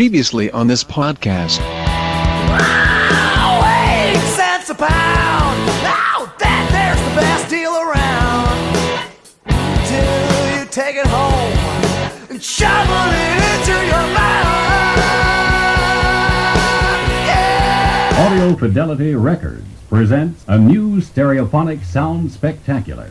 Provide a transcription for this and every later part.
Previously on this podcast. Oh, eight cents a pound. That there's the best deal around. Till you take it home and shovel it into your mouth. Yeah. Audio Fidelity Records presents a new stereophonic sound spectacular.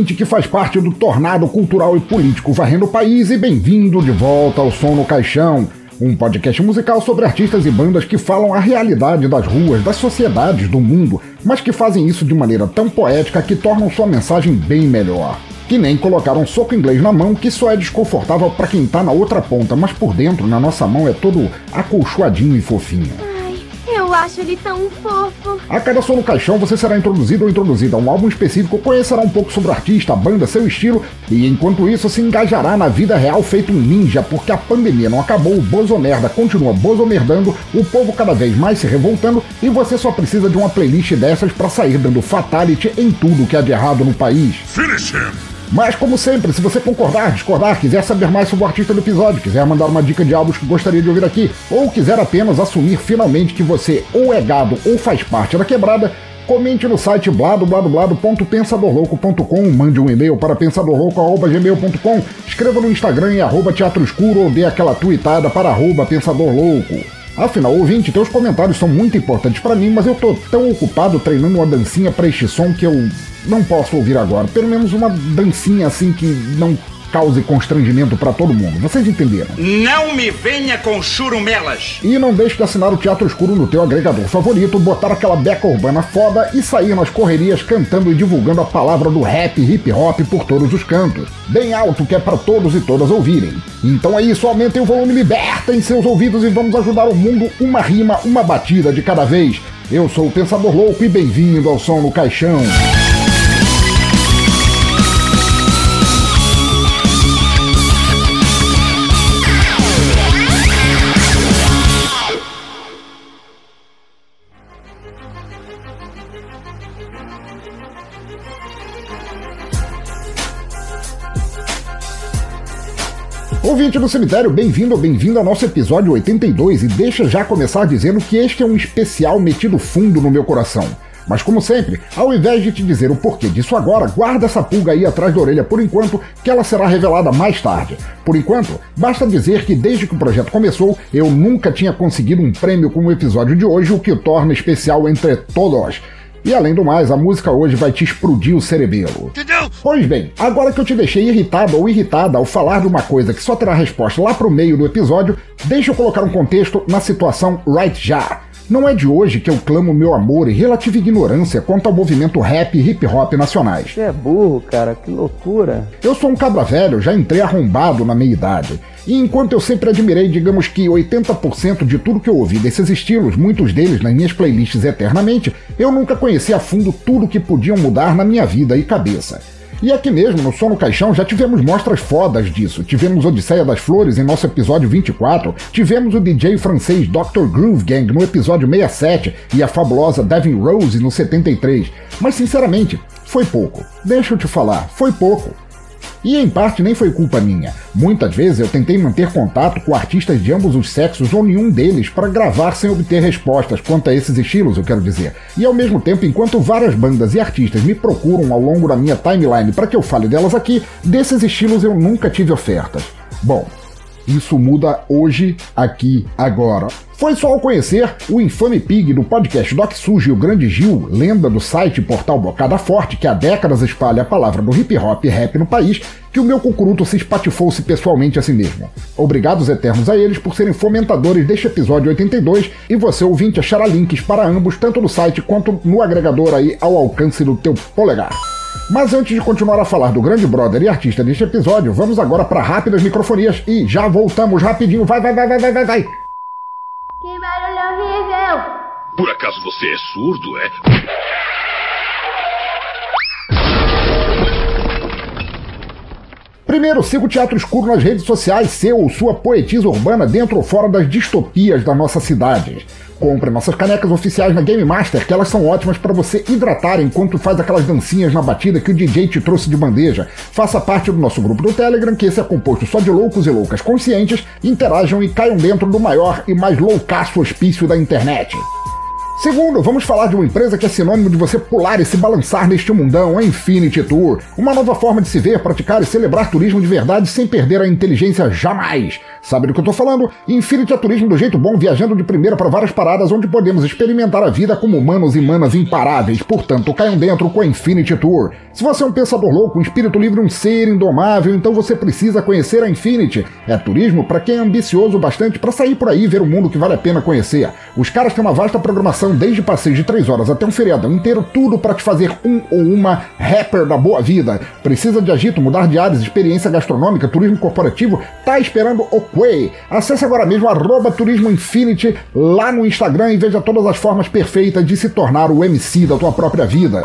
Ouvinte que faz parte do tornado cultural e político varrendo o país e bem-vindo de volta ao Som no Caixão, um podcast musical sobre artistas e bandas que falam a realidade das ruas, das sociedades, do mundo, mas que fazem isso de maneira tão poética que tornam sua mensagem bem melhor. Que nem colocar um soco inglês na mão que só é desconfortável para quem tá na outra ponta, mas por dentro, na nossa mão, é todo acolchoadinho e fofinho. Eu acho ele tão fofo. A cada som no caixão você será introduzido ou introduzida a um álbum específico, conhecerá um pouco sobre o artista, a banda, seu estilo e enquanto isso se engajará na vida real feito um ninja, porque a pandemia não acabou, o Bozomerda continua bozomerdando, o povo cada vez mais se revoltando e você só precisa de uma playlist dessas para sair dando fatality em tudo que há de errado no país. Mas, como sempre, se você concordar, discordar, quiser saber mais sobre o artista do episódio, quiser mandar uma dica de álbuns que gostaria de ouvir aqui, ou quiser apenas assumir finalmente que você ou é gado ou faz parte da quebrada, comente no site bladobladoblado.pensadorlouco.com, mande um e-mail para pensadorlouco.gmail.com, escreva no Instagram em arroba teatro escuro ou dê aquela tweetada para arroba pensadorlouco. Afinal, ouvinte, teus comentários são muito importantes para mim, mas eu tô tão ocupado treinando uma dancinha para este som que eu não posso ouvir agora. Pelo menos uma dancinha assim que não cause constrangimento para todo mundo. Vocês entenderam? Não me venha com churumelas. E não deixe de assinar o Teatro Escuro no teu agregador favorito, botar aquela beca urbana foda e sair nas correrias cantando e divulgando a palavra do rap e hip hop por todos os cantos. Bem alto que é para todos e todas ouvirem. Então é isso, aumentem o volume, libertem seus ouvidos e vamos ajudar o mundo uma rima, uma batida de cada vez. Eu sou o Pensador Louco e bem-vindo ao Som no Caixão. Ouvinte do cemitério, bem-vindo ou bem-vindo ao nosso episódio 82 e deixa já começar dizendo que este é um especial metido fundo no meu coração. Mas como sempre, ao invés de te dizer o porquê disso agora, guarda essa pulga aí atrás da orelha por enquanto, que ela será revelada mais tarde. Por enquanto, basta dizer que desde que o projeto começou, eu nunca tinha conseguido um prêmio como o episódio de hoje, o que o torna especial entre todos. E além do mais, a música hoje vai te explodir o cerebelo. Pois bem, agora que eu te deixei irritado ou irritada ao falar de uma coisa que só terá resposta lá pro meio do episódio, deixa eu colocar um contexto na situação right já. Não é de hoje que eu clamo meu amor e relativa ignorância quanto ao movimento rap e hip hop nacionais. Você é burro, cara, que loucura. Eu sou um cabra velho, já entrei arrombado na meia idade. E enquanto eu sempre admirei, digamos que 80% de tudo que eu ouvi desses estilos, muitos deles nas minhas playlists eternamente, eu nunca conheci a fundo tudo que podiam mudar na minha vida e cabeça. E aqui mesmo, no Som no Caixão, já tivemos mostras fodas disso. Tivemos Odisseia das Flores em nosso episódio 24, tivemos o DJ francês Dr. Groove Gang no episódio 67 e a fabulosa Devin Rose no 73. Mas sinceramente, foi pouco. Deixa eu te falar, foi pouco. E em parte nem foi culpa minha. Muitas vezes eu tentei manter contato com artistas de ambos os sexos ou nenhum deles para gravar sem obter respostas quanto a esses estilos, eu quero dizer. E ao mesmo tempo, enquanto várias bandas e artistas me procuram ao longo da minha timeline para que eu fale delas aqui, desses estilos eu nunca tive ofertas. Bom, isso muda hoje, aqui, agora. Foi só ao conhecer o infame Pig do podcast Doc Sujo e o Grande Gil, lenda do site portal Bocada Forte, que há décadas espalha a palavra do hip hop e rap no país, que o meu cucuruto se espatifou-se pessoalmente a si mesmo. Obrigados eternos a eles por serem fomentadores deste episódio 82 e você ouvinte achará links para ambos tanto no site quanto no agregador aí ao alcance do teu polegar. Mas antes de continuar a falar do grande brother e artista deste episódio, vamos agora para rápidas microfonias e já voltamos rapidinho. Vai, vai, vai, vai, vai, vai, vai. Que barulho horrível! Por acaso você é surdo, é? Primeiro, siga o Teatro Escuro nas redes sociais, seu ou sua poetisa urbana dentro ou fora das distopias da nossa cidade. Compre nossas canecas oficiais na Game Master, que elas são ótimas para você hidratar enquanto faz aquelas dancinhas na batida que o DJ te trouxe de bandeja. Faça parte do nosso grupo do Telegram, que esse é composto só de loucos e loucas conscientes, interajam e caiam dentro do maior e mais loucaço hospício da internet. Segundo, vamos falar de uma empresa que é sinônimo de você pular e se balançar neste mundão, a Infinity Tour. Uma nova forma de se ver, praticar e celebrar turismo de verdade sem perder a inteligência jamais. Sabe do que eu tô falando? Infinity é turismo do jeito bom, viajando de primeira para várias paradas onde podemos experimentar a vida como humanos e manas imparáveis. Portanto, caiam dentro com a Infinity Tour. Se você é um pensador louco, um espírito livre, um ser indomável, então você precisa conhecer a Infinity. É turismo para quem é ambicioso bastante para sair por aí e ver o mundo que vale a pena conhecer. Os caras têm uma vasta programação, desde passeios de 3 horas até um feriadão inteiro, tudo para te fazer um ou uma rapper da boa vida. Precisa de agito, mudar de áreas, experiência gastronômica, turismo corporativo? Tá esperando o Quay. Acesse agora mesmo arroba Turismo Infinity lá no Instagram e veja todas as formas perfeitas de se tornar o MC da tua própria vida.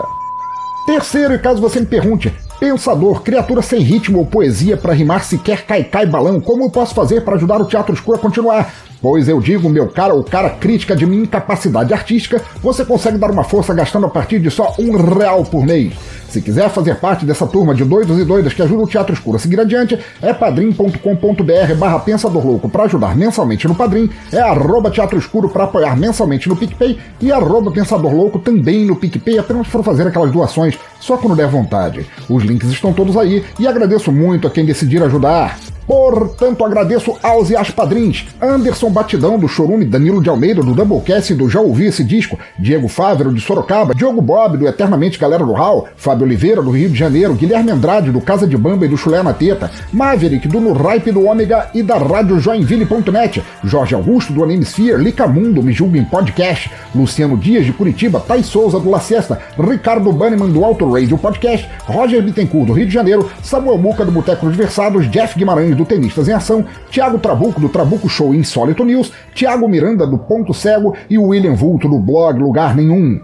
Terceiro, e caso você me pergunte, pensador, criatura sem ritmo ou poesia para rimar sequer cai-cai balão, como eu posso fazer para ajudar o Teatro Escuro a continuar? Pois eu digo, meu cara ou cara crítica de minha incapacidade artística, você consegue dar uma força gastando a partir de só um real por mês. Se quiser fazer parte dessa turma de doidos e doidas que ajuda o Teatro Escuro a seguir adiante, é padrim.com.br barra Pensador Louco para ajudar mensalmente no Padrim, é arroba Teatro Escuro para apoiar mensalmente no PicPay e arroba Pensador Louco também no PicPay, apenas para fazer aquelas doações só quando der vontade. Os links estão todos aí e agradeço muito a quem decidir ajudar. Portanto, agradeço aos e às padrinhos. Anderson Batidão do Chorume, Danilo de Almeida do Doublecast do Já Ouvi Esse Disco, Diego Fávero de Sorocaba, Diogo Bob do Eternamente Galera do Hall, Fábio Oliveira do Rio de Janeiro, Guilherme Andrade do Casa de Bamba e do Chulé na Teta, Maverick do No Ripe do Ômega e da Rádio Joinville.net, Jorge Augusto do Animesphere, Licamundo, Me Julga em Podcast, Luciano Dias de Curitiba, Thay Souza do La Siesta, Ricardo Banniman do Auto Radio Podcast, Roger Bittencourt do Rio de Janeiro, Samuel Muca do Boteco dos Versados, Jeff Guimarães do Tenistas em Ação, Thiago Trabuco do Trabuco Show Insólito News, Thiago Miranda do Ponto Cego e William Vulto do blog Lugar Nenhum.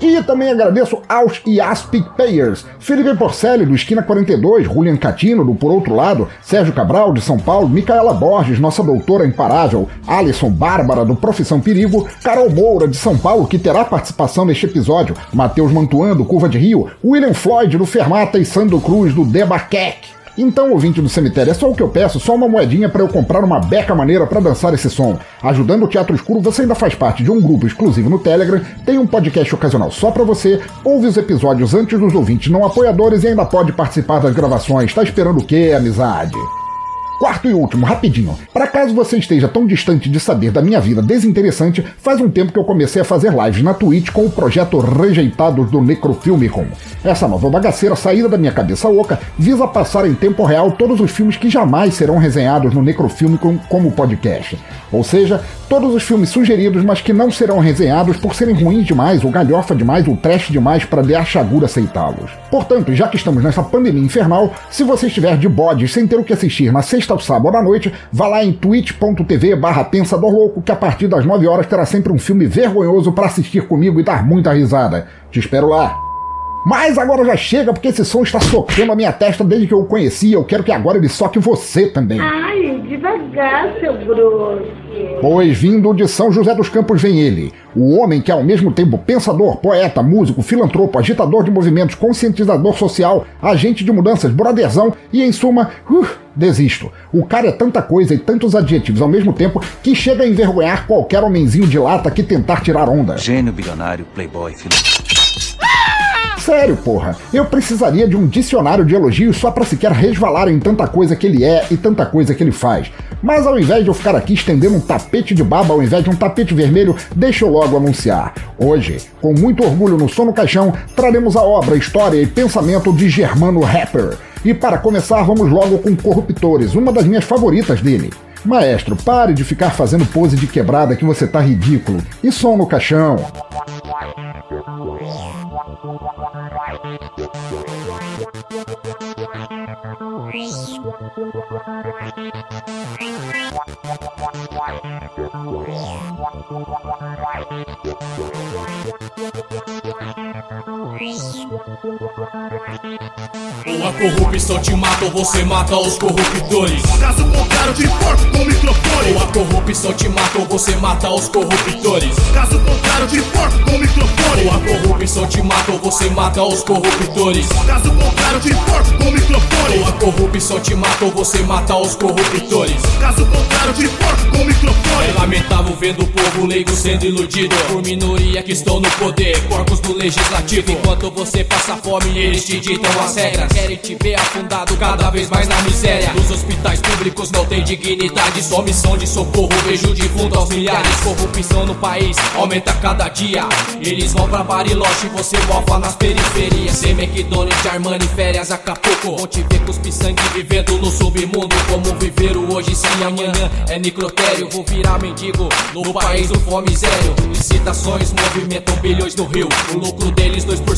E também agradeço aos e às PicPayers, Felipe Porcelli, do Esquina 42, Julian Catino, do Por Outro Lado, Sérgio Cabral, de São Paulo, Micaela Borges, nossa doutora imparável, Alisson Bárbara, do Profissão Perigo, Carol Moura, de São Paulo, que terá participação neste episódio, Matheus Mantuan, do Curva de Rio, William Floyd, do Fermata e Sandro Cruz, do Debaquec. Então, ouvinte do cemitério, é só o que eu peço, só uma moedinha para eu comprar uma beca maneira para dançar esse som. Ajudando o Teatro Escuro, você ainda faz parte de um grupo exclusivo no Telegram, tem um podcast ocasional só para você, ouve os episódios antes dos ouvintes não apoiadores e ainda pode participar das gravações. Tá esperando o quê, amizade? Quarto e último, rapidinho. Para caso você esteja tão distante de saber da minha vida desinteressante, faz um tempo que eu comecei a fazer lives na Twitch com o projeto Rejeitados do Necrofilmicon. Essa nova bagaceira saída da minha cabeça oca visa passar em tempo real todos os filmes que jamais serão resenhados no Necrofilmicon como podcast. Ou seja, todos os filmes sugeridos, mas que não serão resenhados por serem ruins demais, ou galhofa demais, ou trash demais para de achagura aceitá-los. Portanto, já que estamos nessa pandemia infernal, se você estiver de bode sem ter o que assistir na sexta ao sábado à noite, vá lá em twitch.tv barra Pensador Louco, que a partir das 9 horas terá sempre um filme vergonhoso para assistir comigo e dar muita risada. Te espero lá. Mas agora já chega, porque esse som está socando a minha testa desde que eu o conheci. Eu quero que agora ele soque você também. Ai, devagar, seu grosso. Pois vindo de São José dos Campos vem ele, o homem que ao mesmo tempo pensador, poeta, músico, filantropo, agitador de movimentos, conscientizador social, agente de mudanças, brotherzão e, em suma, uh, desisto. O cara é tanta coisa e tantos adjetivos ao mesmo tempo que chega a envergonhar qualquer homenzinho de lata que tentar tirar onda. Gênio, bilionário, playboy, filantropo. Sério, porra. Eu precisaria de um dicionário de elogios só para sequer resvalar em tanta coisa que ele é e tanta coisa que ele faz. Mas ao invés de eu ficar aqui estendendo um tapete de baba ao invés de um tapete vermelho, deixa eu logo anunciar. Hoje, com muito orgulho no Sono Caixão, traremos a obra, história e pensamento de Germano Rapper. E para começar, vamos logo com Corruptores, uma das minhas favoritas dele. Maestro, pare de ficar fazendo pose de quebrada que você tá ridículo. E som no caixão. Ou a corrupção te mata ou você mata os corruptores. Caso contrário, te corto com microfone. Ou a corrupção te mata ou você mata os corruptores. Caso contrário, te corto com microfone. Ou a corrupção te mata ou você mata os corruptores. Caso contrário, te corto com microfone. Ou a corrupção te mata ou você mata os corruptores. Caso contrário, te corto com microfone. É lamentável vendo o povo leigo sendo iludido por minoria que estão no poder, corpos do legislativo. Enquanto você passa fome, eles te ditam as regras. Querem te ver afundado cada vez mais na miséria. Os hospitais públicos não têm dignidade, só missão de socorro. Vejo defunto aos milhares. Corrupção no país aumenta cada dia. Eles vão pra Bariloche você mofa nas periferias. Sem McDonald's, Armani, férias, Acapulco. Vão te ver cuspir sangue vivendo no submundo. Como viver hoje sem amanhã é necrotério. Vou virar mendigo no país do fome zero. Licitações movimentam bilhões no Rio. O lucro deles 2%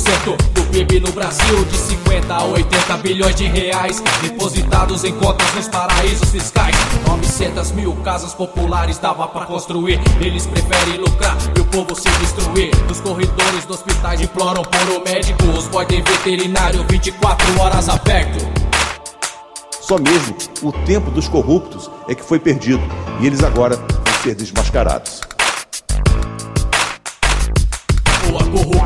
do PIB no Brasil. De 50 a 80 bilhões de reais depositados em contas nos paraísos fiscais. 900 mil casas populares dava pra construir. Eles preferem lucrar e o povo se destruir. Nos corredores dos hospitais imploram por um médico. Os boys têm veterinário 24 horas aberto. Só mesmo o tempo dos corruptos é que foi perdido e eles agora vão ser desmascarados.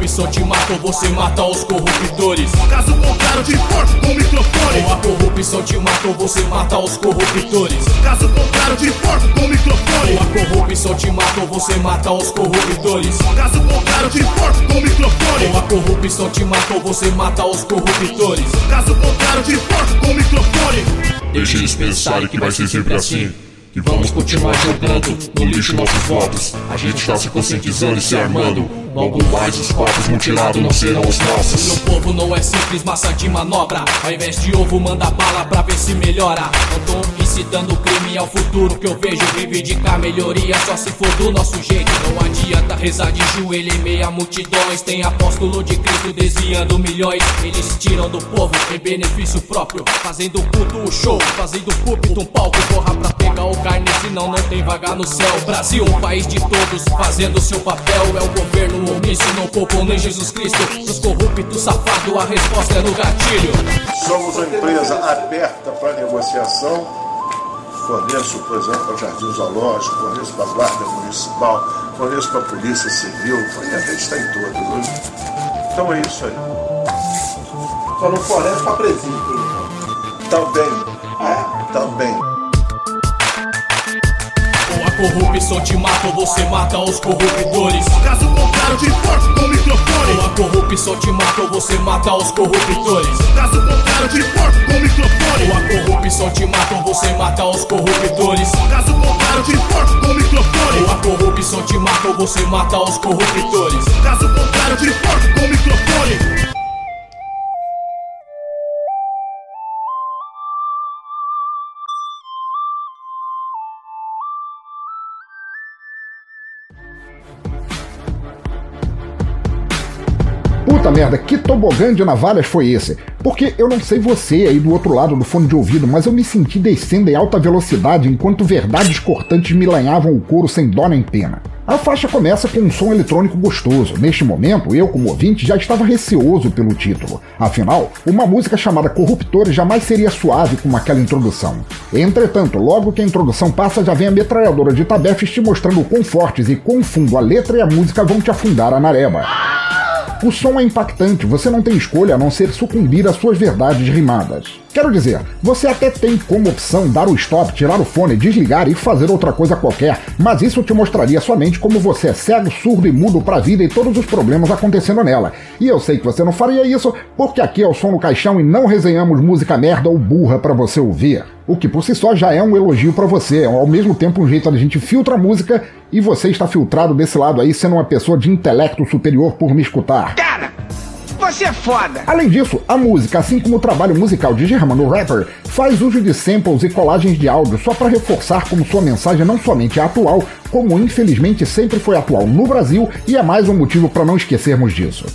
Corrupção te mata ou você mata os corruptores. Caso contrário, te corto com microfone. Ou a corrupção te mata ou você mata os corruptores. Caso contrário, te corto com microfone. Ou a corrupção te mata ou você mata os corruptores. Caso contrário, te corto com microfone. Ou a corrupção te mata ou você mata os corruptores. Caso contrário, te corto com o microfone. Deixe eles pensarem que vai ser sempre assim. E vamos continuar jogando no lixo nossos votos. A gente está se conscientizando e se armando. Logo mais os corpos mutilados não serão os nossos. Meu povo não é simples massa de manobra. Ao invés de ovo, manda bala pra ver se melhora. Não tô incitando crime ao futuro que eu vejo. Reivindicar melhoria só se for do nosso jeito. Não adianta rezar de joelho em meia multidões. Tem apóstolo de Cristo desviando milhões. Eles tiram do povo em benefício próprio. Fazendo culto o show, fazendo púlpito um palco. Corra pra pegar o carne, senão não tem vaga no céu. Brasil, um país de todos, fazendo seu papel. É o governo omisso, não poupam nem Jesus Cristo. Os corruptos safados, a resposta é no gatilho. Somos uma empresa aberta para negociação. Forneço, por exemplo, o Jardim Zoológico, forneço para a Guarda Municipal, forneço para a Polícia Civil, a gente está em todos. Né? Então é isso aí. Só não fornece para presídio. Também. É, também. Corrupção te mata ou você mata os corruptores. Caso contrário, te corto com microfone. Ou a corrupção te mata ou você mata os corruptores. Caso contrário, te corto com microfone. Ou a corrupção te mata ou você mata os corruptores. Caso contrário, te corto com microfone. Ou a corrupção te mata ou você mata os corruptores. Caso contrário, te corto com microfone. Merda, que tobogã de navalhas foi esse? Porque eu não sei você aí do outro lado do fone de ouvido, mas eu me senti descendo em alta velocidade enquanto verdades cortantes me lanhavam o couro sem dó nem pena. A faixa começa com um som eletrônico gostoso. Neste momento, eu, como ouvinte, já estava receoso pelo título. Afinal, uma música chamada Corruptores jamais seria suave como aquela introdução. Entretanto, logo que a introdução passa, já vem a metralhadora de tabefes te mostrando quão fortes e quão fundo a letra e a música vão te afundar a nareba. O som é impactante, você não tem escolha a não ser sucumbir às suas verdades rimadas. Quero dizer, você até tem como opção dar o stop, tirar o fone, desligar e fazer outra coisa qualquer, mas isso te mostraria somente como você é cego, surdo e mudo para a vida e todos os problemas acontecendo nela. E eu sei que você não faria isso porque aqui é o som no caixão e não resenhamos música merda ou burra para você ouvir. O que por si só já é um elogio para você, é ao mesmo tempo um jeito a gente filtra a música e você está filtrado desse lado aí sendo uma pessoa de intelecto superior por me escutar. Cara, você é foda! Além disso, a música, assim como o trabalho musical de Germano Rapper, faz uso de samples e colagens de áudio só para reforçar como sua mensagem não somente é atual, como infelizmente sempre foi atual no Brasil e é mais um motivo para não esquecermos disso.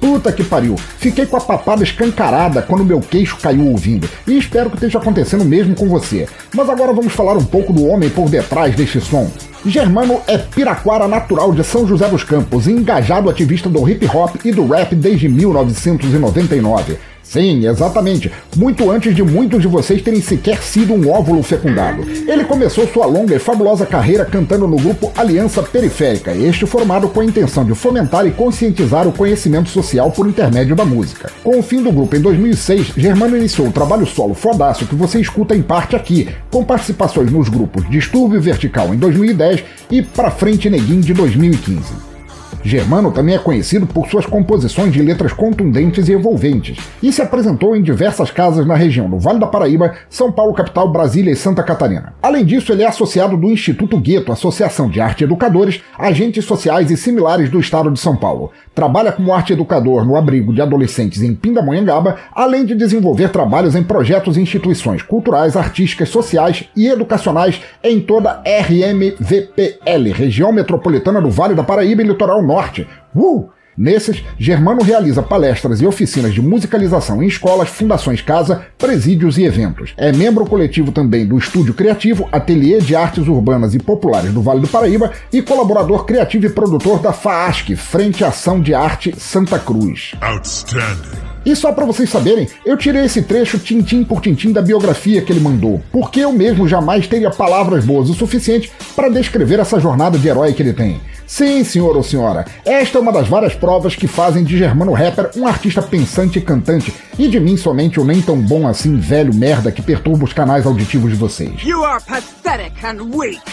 Puta que pariu, fiquei com a papada escancarada quando meu queixo caiu ouvindo, e espero que esteja acontecendo mesmo com você. Mas agora vamos falar um pouco do homem por detrás deste som. Germano é piraquara natural de São José dos Campos e engajado ativista do hip hop e do rap desde 1999. Sim, exatamente. Muito antes de muitos de vocês terem sequer sido um óvulo fecundado. Ele começou sua longa e fabulosa carreira cantando no grupo Aliança Periférica, este formado com a intenção de fomentar e conscientizar o conhecimento social por intermédio da música. Com o fim do grupo em 2006, Germano iniciou o trabalho solo fodácio que você escuta em parte aqui, com participações nos grupos Distúrbio Vertical em 2010 e Pra Frente Neguinho de 2015. Germano também é conhecido por suas composições de letras contundentes e envolventes, e se apresentou em diversas casas na região do Vale da Paraíba, São Paulo capital, Brasília e Santa Catarina. Além disso, ele é associado do Instituto Gueto, Associação de Arte Educadores, agentes sociais e similares do estado de São Paulo. Trabalha como arte educador no abrigo de adolescentes em Pindamonhangaba, além de desenvolver trabalhos em projetos e instituições culturais, artísticas, sociais e educacionais em toda RMVPL, região metropolitana do Vale da Paraíba e Litoral Norte. Uh! Nesses, Germano realiza palestras e oficinas de musicalização em escolas, fundações casa, presídios e eventos. É membro coletivo também do Estúdio Criativo, Ateliê de Artes Urbanas e Populares do Vale do Paraíba e colaborador criativo e produtor da FAASC, Frente Ação de Arte Santa Cruz. Outstanding. E só para vocês saberem, eu tirei esse trecho tintim por tintim da biografia que ele mandou, porque eu mesmo jamais teria palavras boas o suficiente para descrever essa jornada de herói que ele tem. Sim, senhor ou senhora, esta é uma das várias provas que fazem de Germano Rapper um artista pensante e cantante, e de mim somente o nem tão bom assim velho merda que perturba os canais auditivos de vocês.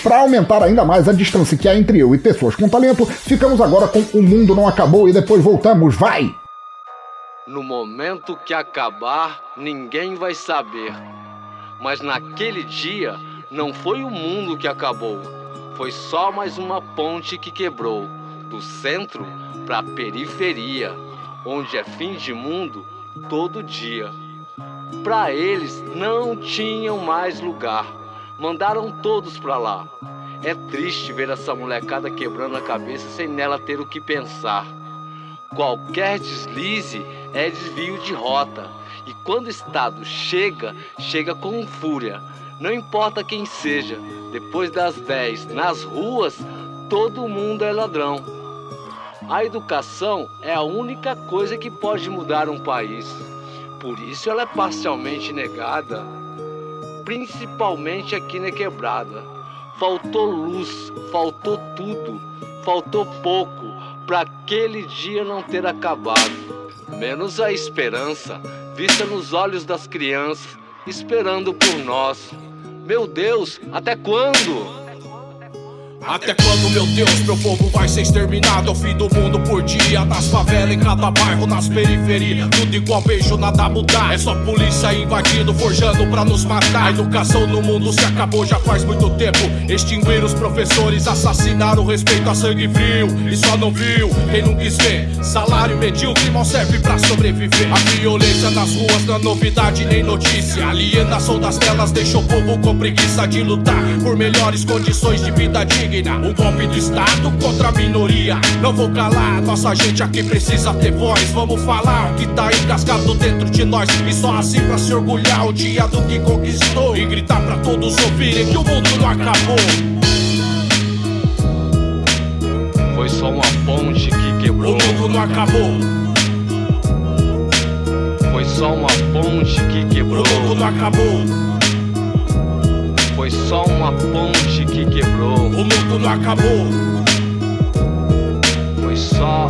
Para aumentar ainda mais a distância que há entre eu e pessoas com talento, ficamos agora com O Mundo Não Acabou e depois voltamos, vai! No momento que acabar, ninguém vai saber. Mas naquele dia, não foi o mundo que acabou foi só mais uma ponte que quebrou do centro para a periferia, onde é fim de mundo todo dia. Para eles não tinham mais lugar, mandaram todos para lá. É triste ver essa molecada quebrando a cabeça sem nela ter o que pensar. Qualquer deslize é desvio de rota, e quando o Estado chega, chega com fúria não importa quem seja, depois das 10 nas ruas, todo mundo é ladrão. A educação é a única coisa que pode mudar um país. Por isso ela é parcialmente negada, principalmente aqui na quebrada. Faltou luz, faltou tudo, faltou pouco para aquele dia não ter acabado. Menos a esperança vista nos olhos das crianças esperando por nós. Meu Deus, até quando? Até quando, meu Deus, meu povo vai ser exterminado? É o fim do mundo por dia, nas favelas, em cada bairro, nas periferias. Tudo igual, vejo nada mudar. É só polícia invadindo, forjando pra nos matar. A educação no mundo se acabou já faz muito tempo. Extinguiram os professores, assassinaram o respeito a sangue frio. E só não viu quem não quis ver. Salário medíocre mal serve pra sobreviver. A violência nas ruas não é novidade nem notícia. Alienação das telas deixou o povo com preguiça de lutar por melhores condições de vida digna. Um golpe do Estado contra a minoria. Não vou calar, nossa gente aqui precisa ter voz. Vamos falar o que tá engasgado dentro de nós. E só assim pra se orgulhar o dia do que conquistou. E gritar pra todos ouvirem que o mundo não acabou. Foi só uma ponte que quebrou. O mundo não acabou. Foi só uma ponte que quebrou. O mundo não acabou. Foi só uma ponte que quebrou. O mundo não acabou. Foi só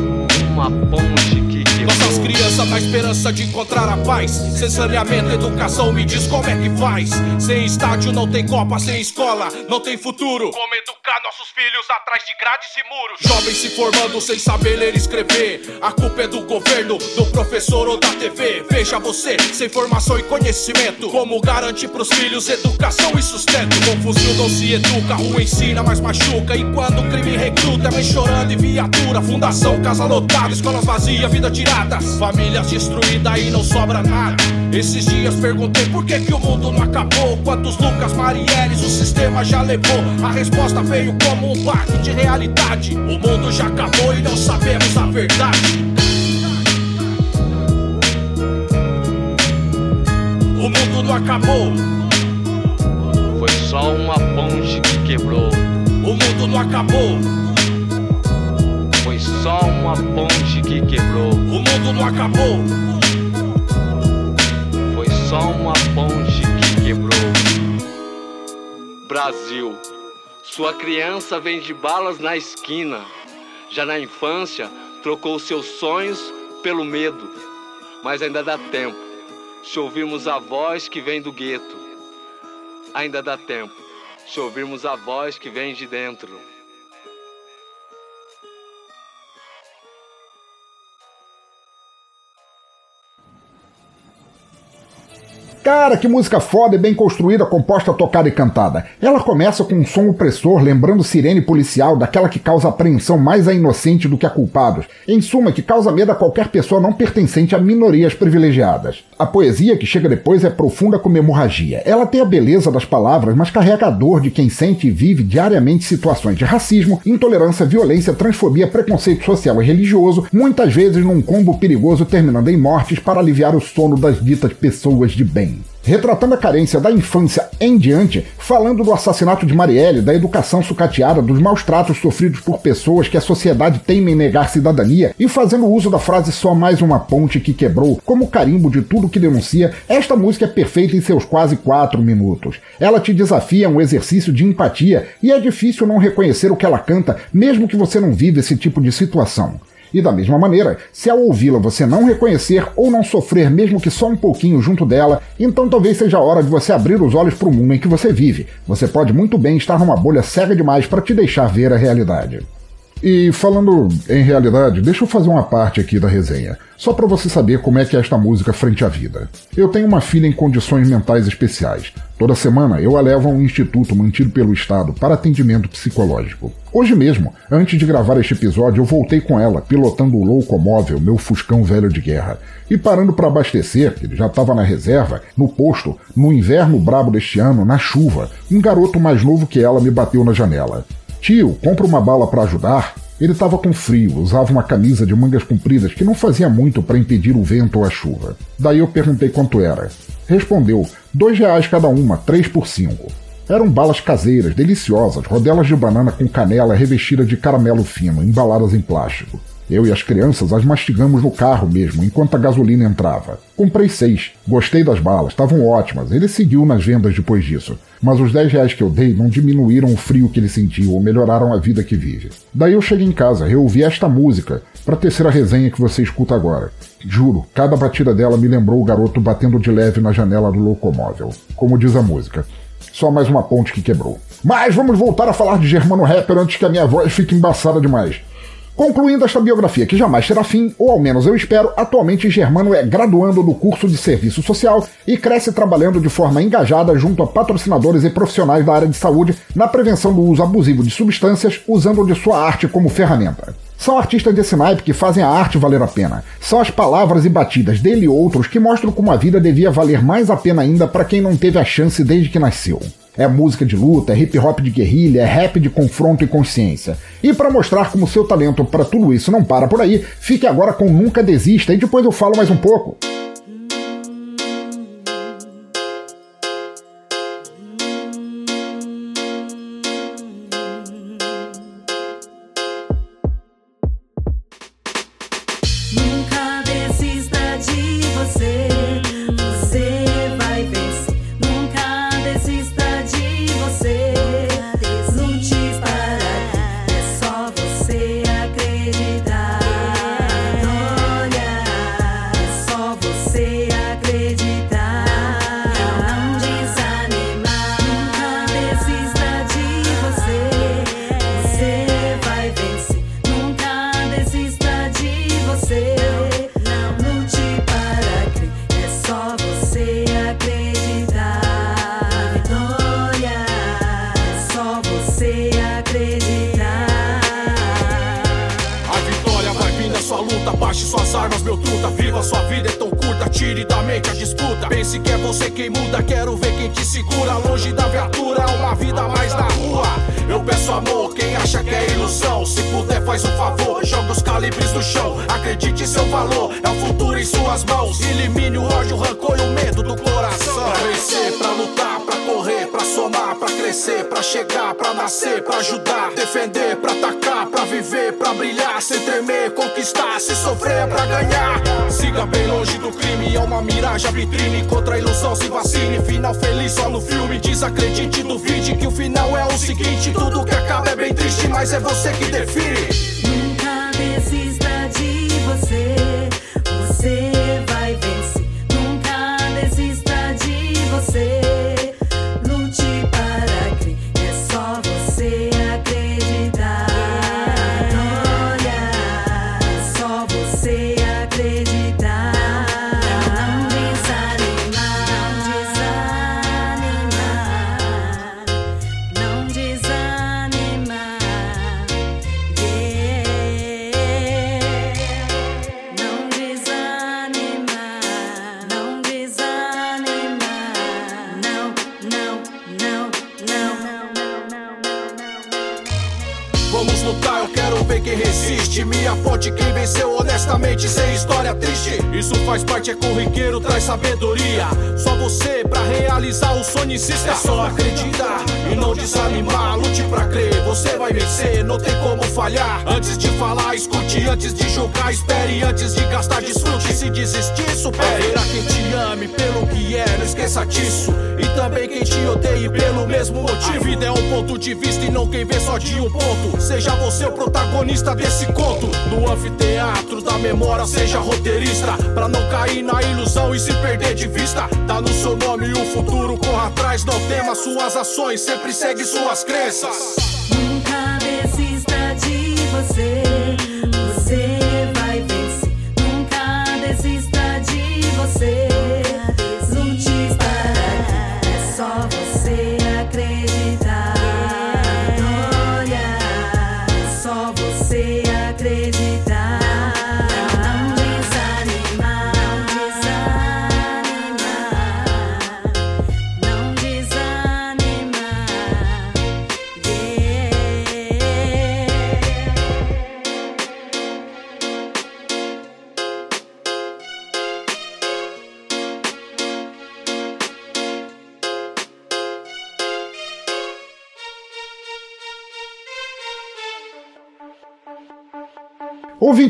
uma ponte que quebrou. Nossas crianças na esperança de encontrar a paz. Sem saneamento, educação, me diz como é que faz. Sem estádio não tem copa, sem escola não tem futuro. Como nossos filhos atrás de grades e muros? Jovens se formando sem saber ler e escrever. A culpa é do governo, do professor ou da TV. Veja você, sem formação e conhecimento. Como garante pros filhos educação e sustento? Com fuzil não se educa, rua ensina, mas machuca. E quando o crime recruta, vem chorando e viatura. Fundação, casa lotada, escolas vazias, vida tiradas. Famílias destruídas e não sobra nada. Esses dias perguntei por que, que o mundo não acabou. Quantos Lucas Marielles o sistema já levou? A resposta veio como um baque de realidade. O mundo já acabou e não sabemos a verdade. O mundo não acabou. Foi só uma ponte que quebrou. O mundo não acabou. Foi só uma ponte que quebrou. O mundo não acabou. Só uma ponte que quebrou. Brasil, sua criança vende balas na esquina. Já na infância, trocou seus sonhos pelo medo. Mas ainda dá tempo. Se ouvirmos a voz que vem do gueto, ainda dá tempo. Se ouvirmos a voz que vem de dentro. Cara, que música foda e bem construída, composta, tocada e cantada. Ela começa com um som opressor, lembrando sirene policial, daquela que causa apreensão mais a inocente do que a culpados. Em suma, que causa medo a qualquer pessoa não pertencente a minorias privilegiadas. A poesia que chega depois é profunda como hemorragia. Ela tem a beleza das palavras, mas carrega a dor de quem sente e vive diariamente situações de racismo, intolerância, violência, transfobia, preconceito social e religioso, muitas vezes num combo perigoso terminando em mortes para aliviar o sono das ditas pessoas de bem retratando a carência da infância em diante, falando do assassinato de Marielle, da educação sucateada, dos maus tratos sofridos por pessoas que a sociedade teme em negar cidadania, e fazendo uso da frase só mais uma ponte que quebrou, como carimbo de tudo que denuncia, esta música é perfeita em seus quase quatro minutos. Ela te desafia a um exercício de empatia, e é difícil não reconhecer o que ela canta, mesmo que você não vive esse tipo de situação. E da mesma maneira, se ao ouvi-la você não reconhecer ou não sofrer mesmo que só um pouquinho junto dela, então talvez seja a hora de você abrir os olhos para o mundo em que você vive. Você pode muito bem estar numa bolha cega demais para te deixar ver a realidade. E falando em realidade, deixa eu fazer uma parte aqui da resenha, só para você saber como é que é esta música frente à vida. Eu tenho uma filha em condições mentais especiais. Toda semana eu a levo a um instituto mantido pelo Estado para atendimento psicológico. Hoje mesmo, antes de gravar este episódio, eu voltei com ela, pilotando o loucomóvel, meu Fuscão velho de guerra. E parando para abastecer, que ele já estava na reserva, no posto, no inverno brabo deste ano, na chuva, um garoto mais novo que ela me bateu na janela. Tio, compra uma bala para ajudar? Ele estava com frio, usava uma camisa de mangas compridas que não fazia muito para impedir o vento ou a chuva. Daí eu perguntei quanto era. Respondeu: dois reais cada uma, três por cinco. Eram balas caseiras, deliciosas, rodelas de banana com canela revestida de caramelo fino, embaladas em plástico. Eu e as crianças as mastigamos no carro mesmo, enquanto a gasolina entrava. Comprei seis. Gostei das balas, estavam ótimas. Ele seguiu nas vendas depois disso. Mas os 10 reais que eu dei não diminuíram o frio que ele sentiu ou melhoraram a vida que vive. Daí eu cheguei em casa, reouvi esta música, para tecer a resenha que você escuta agora. Juro, cada batida dela me lembrou o garoto batendo de leve na janela do locomóvel. Como diz a música. Só mais uma ponte que quebrou. Mas vamos voltar a falar de Germano Rapper antes que a minha voz fique embaçada demais. Concluindo esta biografia que jamais terá fim, ou ao menos eu espero, atualmente Germano é graduando do curso de serviço social e cresce trabalhando de forma engajada junto a patrocinadores e profissionais da área de saúde na prevenção do uso abusivo de substâncias, usando de sua arte como ferramenta. São artistas desse naipe que fazem a arte valer a pena. São as palavras e batidas dele e outros que mostram como a vida devia valer mais a pena ainda para quem não teve a chance desde que nasceu. É música de luta, é hip hop de guerrilha, é rap de confronto e consciência. E para mostrar como seu talento para tudo isso não para por aí, fique agora com Nunca Desista e depois eu falo mais um pouco. Viatura, uma vida mais na rua. Eu peço amor, quem acha que é ilusão. Se puder, faz um favor, joga os calibres no chão. Acredite em seu valor, é o futuro em suas mãos. Elimine o ódio, o rancor e o medo do coração. Pra vencer, pra lutar, somar, pra crescer, pra chegar, pra nascer, pra ajudar, defender, pra atacar, pra viver, pra brilhar, sem tremer, conquistar, se sofrer pra ganhar. Siga bem longe do crime, é uma miragem, a vitrine contra a ilusão, se vacine. Final feliz só no filme, desacredite, duvide que o final é o seguinte: tudo que acaba é bem triste, mas é você que define. Nunca desista venceu honestamente, sem história triste. Isso faz parte, é corriqueiro, traz sabedoria. Só você pra realizar o sonho insista. É só acreditar e não desanimar. Lute pra crer, você vai vencer, não tem como falhar. Antes de falar, escute, antes de julgar, espere, antes de gastar, desfrute. Se desistir, supere. Haverá quem te ame pelo que é, não esqueça disso. E também quem te odeie pelo mesmo motivo. A vida é um ponto de vista e não quem vê só de um ponto. Seja você o protagonista desse conto. No anfiteatro da memória, seja roteirista. Pra não cair na ilusão e se perder de vista. Tá no seu nome o futuro corra atrás. Não tema suas ações, sempre segue suas crenças. Nunca desista de você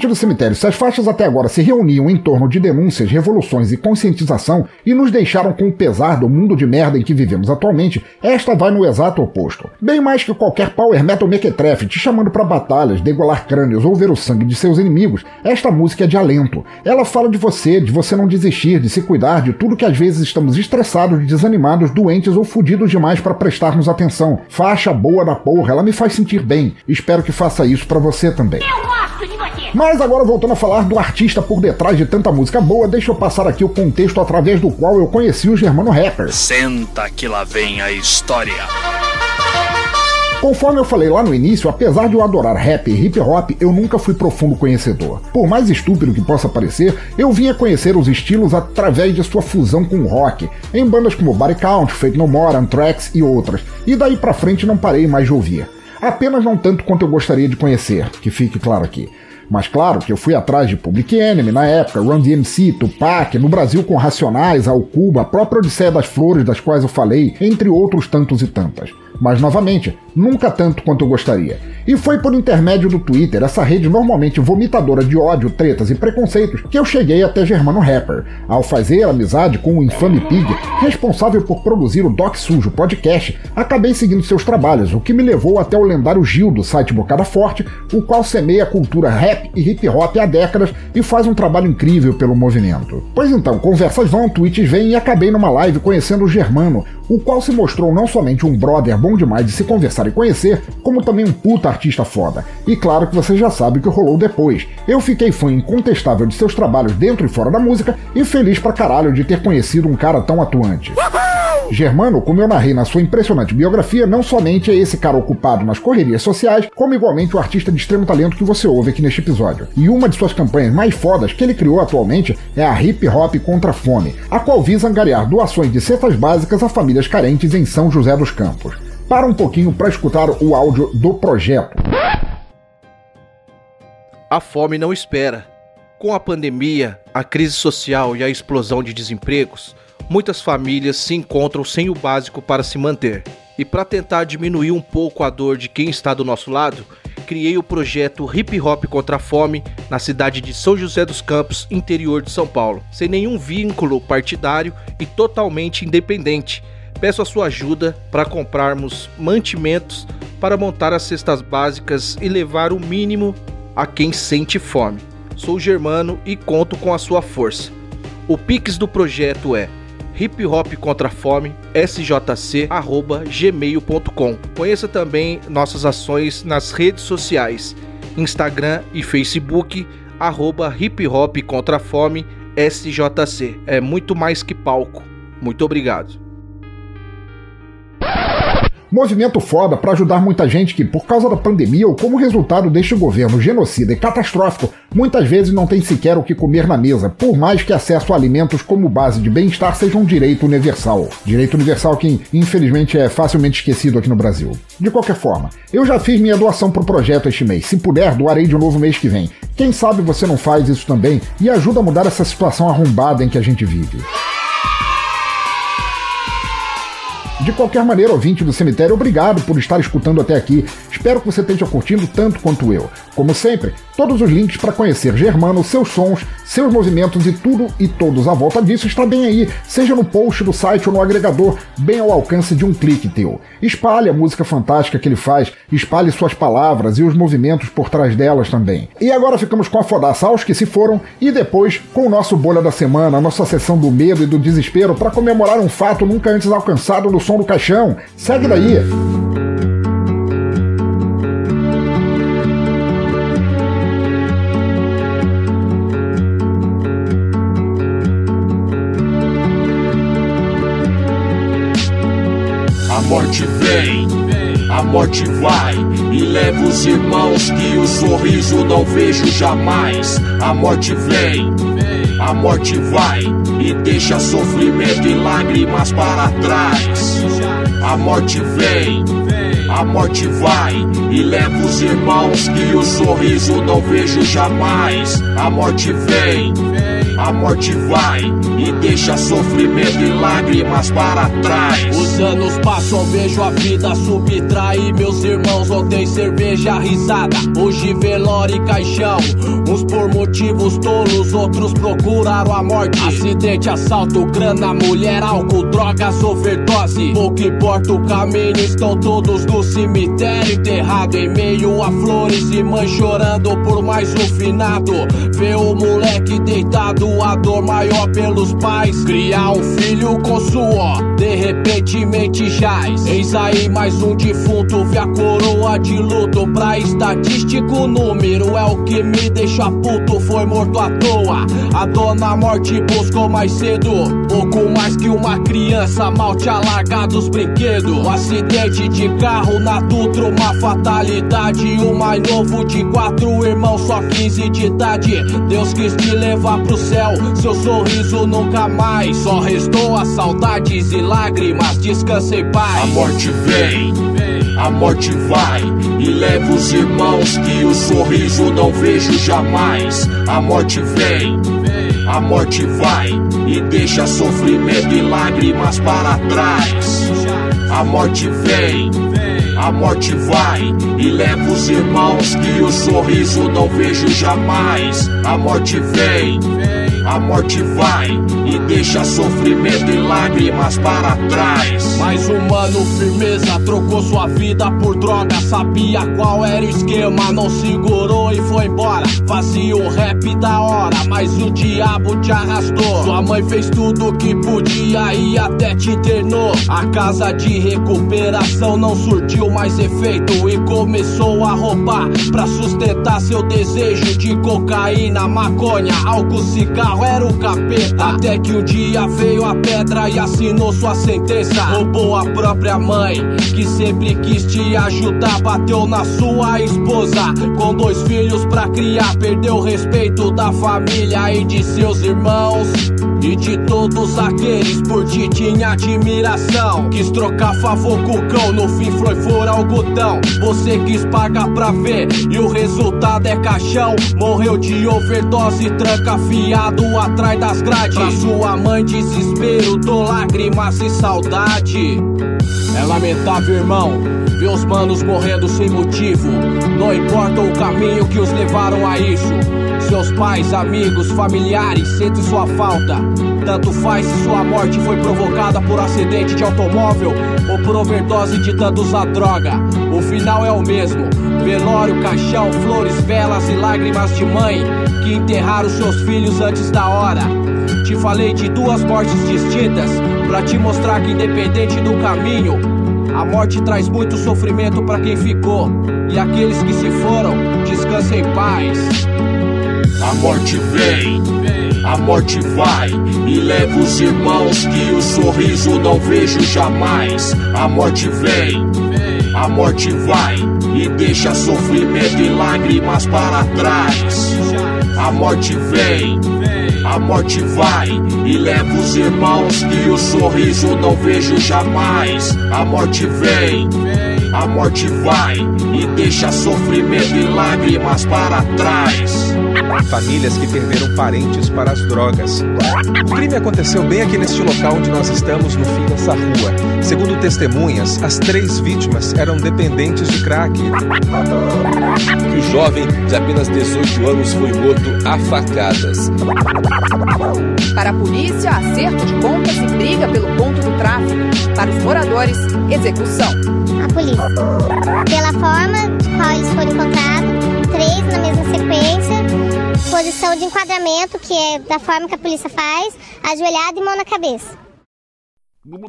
Ouvinte do cemitério, se as faixas até agora se reuniam em torno de denúncias, revoluções e conscientização e nos deixaram com o pesar do mundo de merda em que vivemos atualmente, esta vai no exato oposto. Bem mais que qualquer power metal mequetrefe te chamando para batalhas, degolar crânios ou ver o sangue de seus inimigos, esta música é de alento. Ela fala de você, de você não desistir, de se cuidar de tudo que às vezes estamos estressados, desanimados, doentes ou fudidos demais para prestarmos atenção. Faixa boa da porra, ela me faz sentir bem. Espero que faça isso para você também. Mas agora voltando a falar do artista por detrás de tanta música boa, deixa eu passar aqui o contexto através do qual eu conheci o Germano Rapper. Senta que lá vem a história. Conforme eu falei lá no início, apesar de eu adorar rap e hip hop, eu nunca fui profundo conhecedor. Por mais estúpido que possa parecer, eu vinha conhecer os estilos através de sua fusão com o rock, em bandas como Body Count, Fate No More, Anthrax e outras, e daí pra frente não parei mais de ouvir. Apenas não tanto quanto eu gostaria de conhecer, que fique claro aqui. Mas claro que eu fui atrás de Public Enemy na época, Run DMC, Tupac, no Brasil com Racionais, Al Cuba, a própria Odisseia das Flores, das quais eu falei, entre outros tantos e tantas. Mas novamente, nunca tanto quanto eu gostaria. E foi por intermédio do Twitter, essa rede normalmente vomitadora de ódio, tretas e preconceitos, que eu cheguei até Germano Rapper, ao fazer amizade com o infame Pig, responsável por produzir o Doc Sujo podcast, acabei seguindo seus trabalhos, o que me levou até o lendário Gil do site Bocada Forte, o qual semeia a cultura rap e hip hop há décadas e faz um trabalho incrível pelo movimento. Pois então, conversas vão, tweets vêm e acabei numa live conhecendo o Germano, o qual se mostrou não somente um brother bom demais de se conversar e conhecer, como também um puta artista foda. E claro que você já sabe o que rolou depois. Eu fiquei fã incontestável de seus trabalhos dentro e fora da música e feliz pra caralho de ter conhecido um cara tão atuante. Germano, como eu narrei na sua impressionante biografia, não somente é esse cara ocupado nas correrias sociais, como igualmente o artista de extremo talento que você ouve aqui neste episódio. E uma de suas campanhas mais fodas que ele criou atualmente é a Hip Hop contra a Fome, a qual visa angariar doações de cestas básicas a famílias carentes em São José dos Campos. Para um pouquinho para escutar o áudio do projeto. A fome não espera. Com a pandemia, a crise social e a explosão de desempregos, muitas famílias se encontram sem o básico para se manter. E para tentar diminuir um pouco a dor de quem está do nosso lado, criei o projeto Hip Hop contra a Fome na cidade de São José dos Campos, interior de São Paulo, sem nenhum vínculo partidário e totalmente independente. Peço a sua ajuda para comprarmos mantimentos para montar as cestas básicas e levar o mínimo a quem sente fome. Sou germano e conto com a sua força. O Pix do projeto é hip hop contra fome sjc@gmail.com. Conheça também nossas ações nas redes sociais, Instagram e Facebook arroba hip hop contra fome sjc. É muito mais que palco. Muito obrigado. Movimento foda para ajudar muita gente que, por causa da pandemia ou como resultado deste governo genocida e catastrófico, muitas vezes não tem sequer o que comer na mesa, por mais que acesso a alimentos como base de bem-estar seja um direito universal. Direito universal que, infelizmente, é facilmente esquecido aqui no Brasil. De qualquer forma, eu já fiz minha doação pro projeto este mês. Se puder, doarei de novo mês que vem. Quem sabe você não faz isso também e ajuda a mudar essa situação arrombada em que a gente vive. De qualquer maneira, ouvinte do cemitério, obrigado por estar escutando até aqui. Espero que você esteja curtindo tanto quanto eu. Como sempre, todos os links para conhecer Germano, seus sons, seus movimentos e tudo e todos à volta disso está bem aí, seja no post do site ou no agregador, bem ao alcance de um clique teu. Espalhe a música fantástica que ele faz, espalhe suas palavras e os movimentos por trás delas também. E agora ficamos com a fodaça aos que se foram e depois com o nosso Bolha da Semana, a nossa sessão do medo e do desespero para comemorar um fato nunca antes alcançado no som do caixão. Segue daí! Morte vai e leva os irmãos que o sorriso não vejo jamais. A morte vem, a morte vai e deixa sofrimento e lágrimas para trás. A morte vem, a morte vai e leva os irmãos que o sorriso não vejo jamais. A morte vem, a morte vai e deixa sofrimento e lágrimas para trás. Os anos passam, vejo a vida subtrair. Meus irmãos ontem cerveja, risada. Hoje velório e caixão. Uns por motivos tolos, outros procuraram a morte. Acidente, assalto, grana, mulher, álcool, drogas, overdose. Pouco importa o caminho, estão todos no cemitério enterrado em meio a flores e mãe chorando por mais um finado. Vê o moleque deitado, a dor maior pelos pais. Criar um filho com suor, de repentemente jaz. Eis aí mais um defunto, vê a coroa de luto. Pra estatístico, número é o que me deixa puto. Foi morto à toa, a dona morte buscou mais cedo. Pouco mais que uma criança, mal tinha largado os brinquedos. Um acidente de carro na Dutra, uma fatalidade. O mais novo de quatro irmãos, só 15 de idade. Deus quis te levar pro céu, seu sorriso nunca mais. Só restou as saudades e lágrimas, descanse em paz. A morte vem, a morte vai e leva os irmãos que o sorriso não vejo jamais. A morte vem, a morte vai e deixa sofrimento e lágrimas para trás. A morte vem, a morte vai e leva os irmãos que o sorriso não vejo jamais. A morte vem, a morte vai e deixa sofrimento e lágrimas para trás. Mais um mano, firmeza, trocou sua vida por droga. Sabia qual era o esquema, não segurou e foi embora. Fazia o rap da hora, mas o diabo te arrastou. Sua mãe fez tudo que podia e até te internou. A casa de recuperação não surtiu mais efeito e começou a roubar pra sustentar seu desejo de cocaína, maconha, álcool, cigarro. Era o capeta, até que um dia veio a pedra e assinou sua sentença. Roubou a própria mãe, que sempre quis te ajudar. Bateu na sua esposa, com dois filhos pra criar. Perdeu o respeito da família e de seus irmãos. E de todos aqueles por ti tinha admiração. Quis trocar favor com o cão, no fim foi fora algodão. Você quis pagar pra ver, e o resultado é caixão. Morreu de overdose, tranca fiado atrás das grades. Pra sua mãe, desespero, dou lágrimas e saudade. É lamentável, irmão, ver os manos morrendo sem motivo. Não importa o caminho que os levaram a isso. Seus pais, amigos, familiares sentem sua falta. Tanto faz se sua morte foi provocada por acidente de automóvel ou por overdose de tanto usar droga. O final é o mesmo: velório, caixão, flores, velas e lágrimas de mãe que enterraram seus filhos antes da hora. Te falei de duas mortes distintas pra te mostrar que independente do caminho, a morte traz muito sofrimento pra quem ficou e aqueles que se foram, descansem em paz. A morte vem, a morte vai e leva os irmãos que o sorriso não vejo jamais. A morte vem, a morte vai e deixa sofrimento e lágrimas para trás. A morte vem, a morte vai e leva os irmãos que o sorriso não vejo jamais. A morte vem, a morte vai e deixa sofrimento e lágrimas para trás. Famílias que perderam parentes para as drogas. O crime aconteceu bem aqui neste local onde nós estamos, no fim dessa rua. Segundo testemunhas, as três vítimas eram dependentes de crack. Que o jovem de apenas 18 anos foi morto a facadas. Para a polícia, acerto de contas e briga pelo ponto do tráfico. Para os moradores, execução. A polícia. Pela forma de qual eles foram encontrados, três na mesma sequência, posição de enquadramento, que é da forma que a polícia faz, ajoelhado e mão na cabeça. Melhor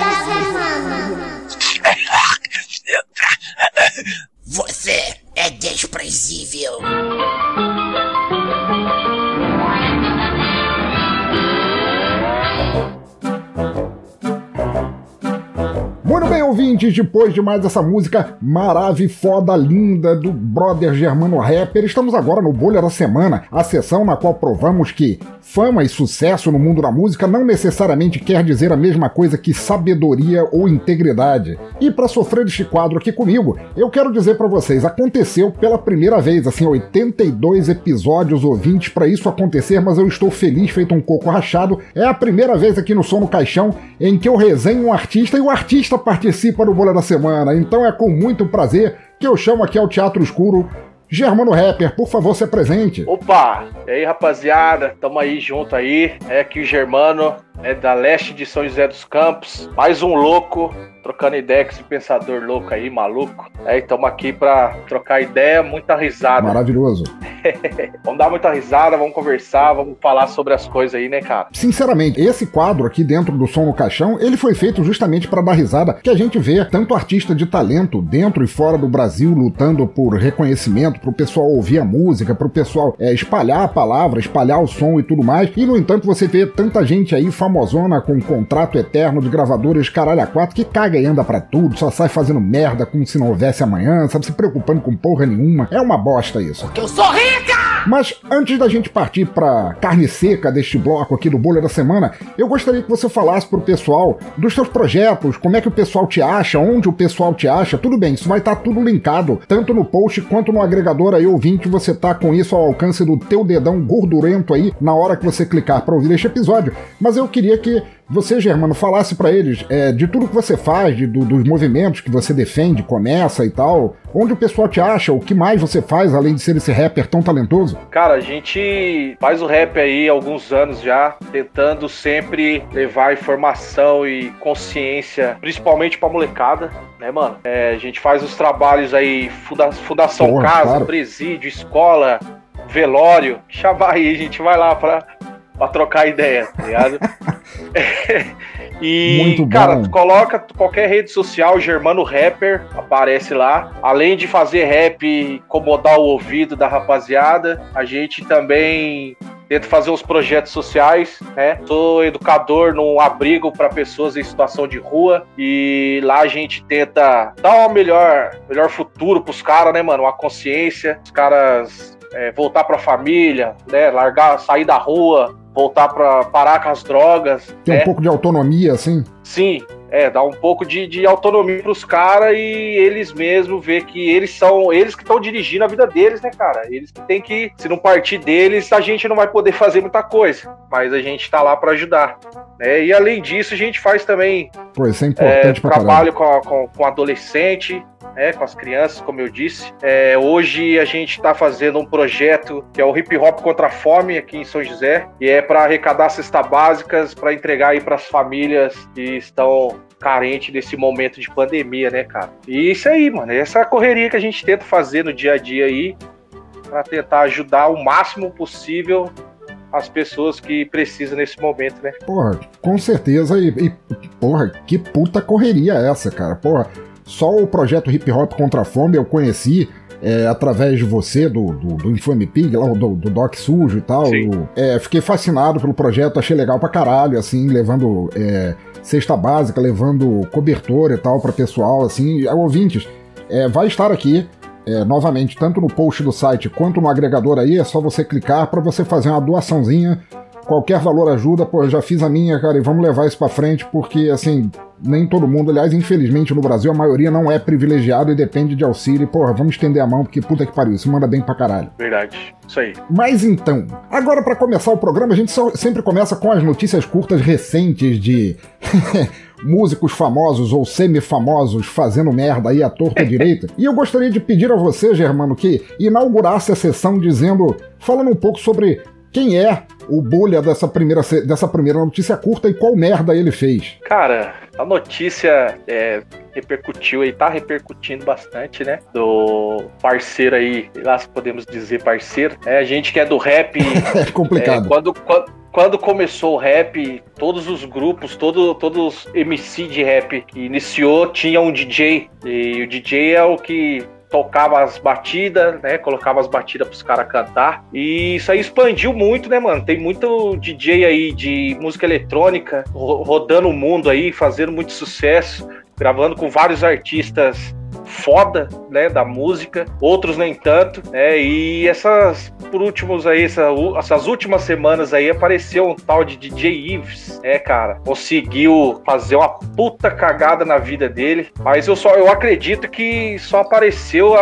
da semana. Você é desprezível. Muito bem, ouvintes, depois de mais essa música maravilhosa, foda, linda do brother Germano Rapper, estamos agora no Bolha da Semana, a sessão na qual provamos que fama e sucesso no mundo da música não necessariamente quer dizer a mesma coisa que sabedoria ou integridade. E para sofrer este quadro aqui comigo, eu quero dizer para vocês, aconteceu pela primeira vez, assim, 82 episódios ouvintes para isso acontecer, mas eu estou feliz, feito um coco rachado. É a primeira vez aqui no Som no Caixão em que eu resenho um artista e o artista participa do Bolha da Semana. Então é com muito prazer que eu chamo aqui ao Teatro Escuro Germano Rapper, por favor, se apresente. Opa! E aí, rapaziada? Tamo aí junto aí. É aqui o Germano, é da leste de São José dos Campos. Mais um louco, trocando ideia com esse pensador louco aí, maluco. É, tamo aqui pra trocar ideia, muita risada. Maravilhoso. vamos dar muita risada, vamos conversar, vamos falar sobre as coisas aí, né, cara? Sinceramente, esse quadro aqui dentro do Som no Caixão, ele foi feito justamente para dar risada, que a gente vê tanto artista de talento dentro e fora do Brasil lutando por reconhecimento, pro pessoal ouvir a música, pro pessoal é, espalhar a palavra, espalhar o som e tudo mais. E no entanto, você vê tanta gente aí famosona com um contrato eterno de gravadoras caralho a quatro que caga e anda pra tudo, só sai fazendo merda como se não houvesse amanhã, sabe, se preocupando com porra nenhuma. É uma bosta isso. Porque eu sou rica! Mas antes da gente partir pra carne seca deste bloco aqui do Bolha da Semana, eu gostaria que você falasse pro pessoal dos seus projetos, como é que o pessoal te acha, onde o pessoal te acha. Tudo bem, isso vai estar tudo linkado, tanto no post quanto no agregador aí ouvinte, você tá com isso ao alcance do teu dedão gordurento aí na hora que você clicar para ouvir este episódio. Mas eu queria que você, Germano, falasse para eles é, de tudo que você faz, de, do, dos movimentos que você defende, começa e tal, onde o pessoal te acha, o que mais você faz além de ser esse rapper tão talentoso? Cara, a gente faz o rap aí há alguns anos já, tentando sempre levar informação e consciência, principalmente pra molecada, né, mano? É, a gente faz os trabalhos aí, funda Fundação Porra, Casa, claro. presídio, escola, velório, chamar aí, a gente vai lá pra, pra trocar ideia, tá ligado? e, Muito bom. cara, tu coloca qualquer rede social, Germano Rapper, aparece lá. Além de fazer rap e incomodar o ouvido da rapaziada, a gente também tento fazer uns projetos sociais, né? Sou educador num abrigo para pessoas em situação de rua e lá a gente tenta dar um melhor, melhor futuro pros caras, né, mano? Uma consciência, os caras é, voltar pra família, né? Largar, sair da rua, voltar para parar com as drogas. Tem né? um pouco de autonomia, assim? Sim, é, dá um pouco de, de autonomia pros caras e eles mesmos ver que eles são eles que estão dirigindo a vida deles, né, cara? Eles que tem que, se não partir deles, a gente não vai poder fazer muita coisa, mas a gente tá lá para ajudar. Né? E além disso, a gente faz também Pô, isso é é, importante caralho. trabalho com, a- com, com adolescente, né, com as crianças, como eu disse. É, hoje a gente está fazendo um projeto que é o Hip Hop contra a Fome aqui em São José, e é para arrecadar cestas básicas para entregar aí para as famílias que estão carentes nesse momento de pandemia, né, cara? E isso aí, mano, essa é a correria que a gente tenta fazer no dia a dia aí para tentar ajudar o máximo possível as pessoas que precisam nesse momento, né? Porra, com certeza. E, e, porra, que puta correria é essa, cara? Porra, só o projeto Hip Hop contra a Fome eu conheci é, através de você, do, do, do Infame Pig, lá, do, do Doc Sujo e tal. Eu, é, fiquei fascinado pelo projeto, achei legal pra caralho, assim, levando é, cesta básica, levando cobertor e tal pra pessoal, assim. É, Ouvintes, é, vai estar aqui. é, novamente, tanto no post do site quanto no agregador aí, é só você clicar pra você fazer uma doaçãozinha Qualquer valor ajuda, pô, já fiz a minha, cara, e vamos levar isso pra frente, porque, assim, nem todo mundo, aliás, infelizmente no Brasil, a maioria não é privilegiado e depende de auxílio. E, porra, vamos estender a mão, porque puta que pariu, isso manda bem pra caralho. Verdade, isso aí. Mas então, agora pra começar o programa, a gente só- sempre começa com as notícias curtas recentes de músicos famosos ou semi-famosos fazendo merda aí à torta direita. E eu gostaria de pedir a você, Germano, que inaugurasse a sessão dizendo, falando um pouco sobre quem é o bolha dessa primeira, dessa primeira notícia curta e qual merda ele fez. Cara, a notícia é, repercutiu aí, tá repercutindo bastante, né? Do parceiro aí, lá se podemos dizer parceiro. É, a gente que é do rap. É complicado. é, quando, quando, quando começou o rap, todos os grupos, todo, todos os MC de rap que iniciou tinha um DJ. E o DJ é o que tocava as batidas, né? Colocava as batidas pros caras cantar. E isso aí expandiu muito, né, mano? Tem muito DJ aí de música eletrônica ro- rodando o mundo aí, fazendo muito sucesso, gravando com vários artistas foda, né, da música, outros nem tanto, né, e essas, por últimos aí, essa, essas últimas semanas aí, apareceu um tal de DJ Ives, né, cara, conseguiu fazer uma puta cagada na vida dele, mas eu só, eu acredito que só apareceu a,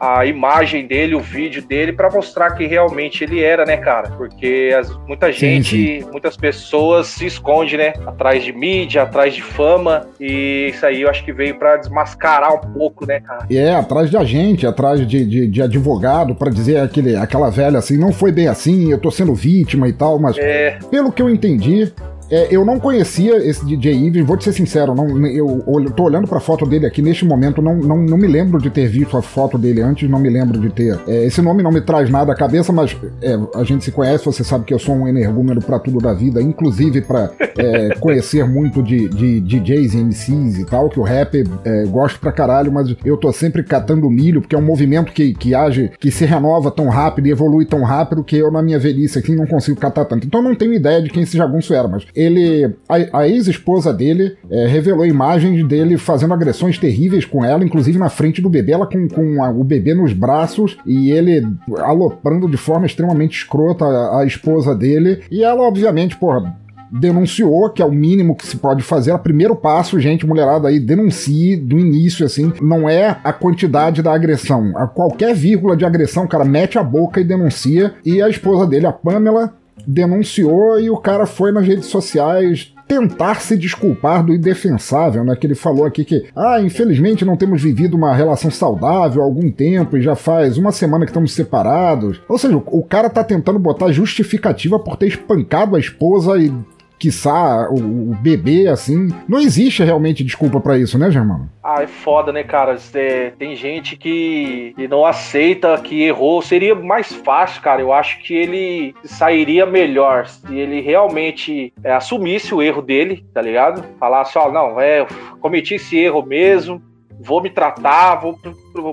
a, a- imagem dele, o vídeo dele, pra mostrar quem realmente ele era, né, cara, porque as- muita Sim, gente, muitas pessoas se escondem, né, atrás de mídia, atrás de fama, e isso aí eu acho que veio pra desmascarar um pouco, né, cara. É, atrás de agente, atrás de, de, de advogado, pra dizer aquele, aquela velha assim, não foi bem assim, eu tô sendo vítima e tal, mas É. pelo que eu entendi, é, eu não conhecia esse DJ Ives, vou te ser sincero, não, eu, eu tô olhando pra foto dele aqui neste momento, não, não, não me lembro de ter visto a foto dele antes, não me lembro de ter. é, esse nome não me traz nada à cabeça, mas é, a gente se conhece, você sabe que eu sou um energúmeno pra tudo da vida, inclusive pra é, conhecer muito de, de DJs e MCs e tal, que o rap é, gosto pra caralho, mas eu tô sempre catando milho, porque é um movimento que, que age, que se renova tão rápido e evolui tão rápido que eu, na minha velhice aqui, não consigo catar tanto. Então eu não tenho ideia de quem esse jagunço era, mas ele. A, a ex-esposa dele é, revelou imagens dele fazendo agressões terríveis com ela, inclusive na frente do bebê, ela com, com a- o bebê nos braços e ele aloprando de forma extremamente escrota a, a esposa dele. E ela, obviamente, porra denunciou, que é o mínimo que se pode fazer. O primeiro passo, gente, mulherada aí, denuncie do início, assim. Não é a quantidade da agressão. A qualquer vírgula de agressão, cara, mete a boca e denuncia. E a esposa dele, a Pamela, denunciou e o cara foi nas redes sociais tentar se desculpar do indefensável, né? Que ele falou aqui que, ah, infelizmente não temos vivido uma relação saudável há algum tempo e já faz uma semana que estamos separados. Ou seja, o o cara tá tentando botar justificativa por ter espancado a esposa e quiçá o, o bebê, assim. Não existe realmente desculpa pra isso, né, Germano? Ah, é foda, né, cara? É, tem gente que, que não aceita que errou. Seria mais fácil, cara. Eu acho que ele sairia melhor se ele realmente é, assumisse o erro dele, tá ligado? Falasse, ó, não, é, cometi esse erro mesmo, vou me tratar, vou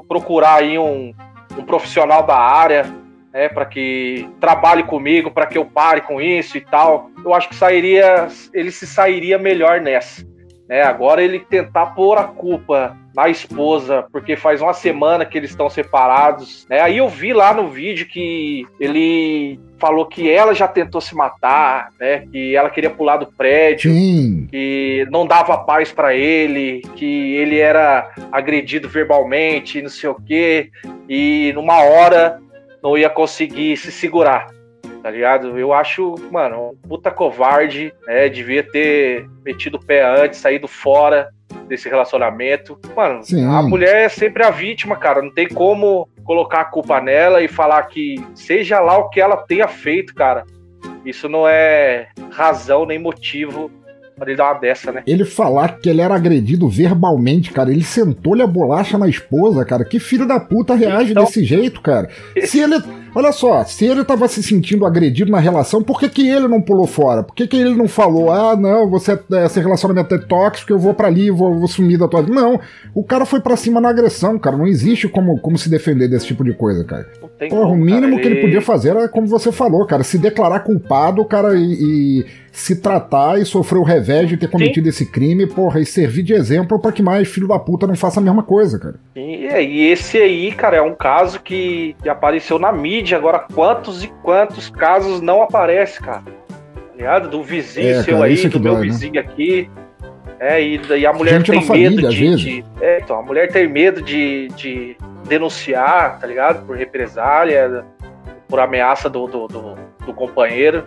procurar aí um, um profissional da área né, para que trabalhe comigo, para que eu pare com isso e tal. Eu acho que sairia, ele se sairia melhor nessa. Né? Agora ele tentar pôr a culpa na esposa, porque faz uma semana que eles estão separados. Né? Aí eu vi lá no vídeo que ele falou que ela já tentou se matar, né? Que ela queria pular do prédio, Sim. que não dava paz para ele, que ele era agredido verbalmente, não sei o quê, e numa hora não ia conseguir se segurar. Tá ligado? Eu acho, mano, um puta covarde, né? Devia ter metido o pé antes, saído fora desse relacionamento. Mano, Sim. a mulher é sempre a vítima, cara. Não tem como colocar a culpa nela e falar que seja lá o que ela tenha feito, cara. Isso não é razão nem motivo pra ele dar uma dessa, né? Ele falar que ele era agredido verbalmente, cara. Ele sentou-lhe a bolacha na esposa, cara. Que filho da puta reage Então- desse jeito, cara? Se ele. Olha só, se ele tava se sentindo agredido na relação, por que, que ele não pulou fora? Por que, que ele não falou, ah, não, você, esse relacionamento é tóxico, eu vou pra ali, vou, vou sumir da tua vida? Não, o cara foi pra cima na agressão, cara. Não existe como, como se defender desse tipo de coisa, cara. tem Porra, o como, mínimo cara, que ele ele- podia fazer era como você falou, cara, se declarar culpado, cara, e, e se tratar e sofrer o revés de ter cometido esse crime, porra, e servir de exemplo pra que mais filho da puta não faça a mesma coisa, cara. E, é, e esse aí, cara, é um caso que apareceu na mídia. Agora, quantos e quantos casos não aparece, cara? Tá ligado? Do vizinho É, seu cara, aí, isso é do meu dói, né? vizinho aqui. É, e, e a mulher Gente tem na família, medo às de, de- É, então, a mulher tem medo de, de denunciar, tá ligado? Por represália, por ameaça do, do, do, do companheiro.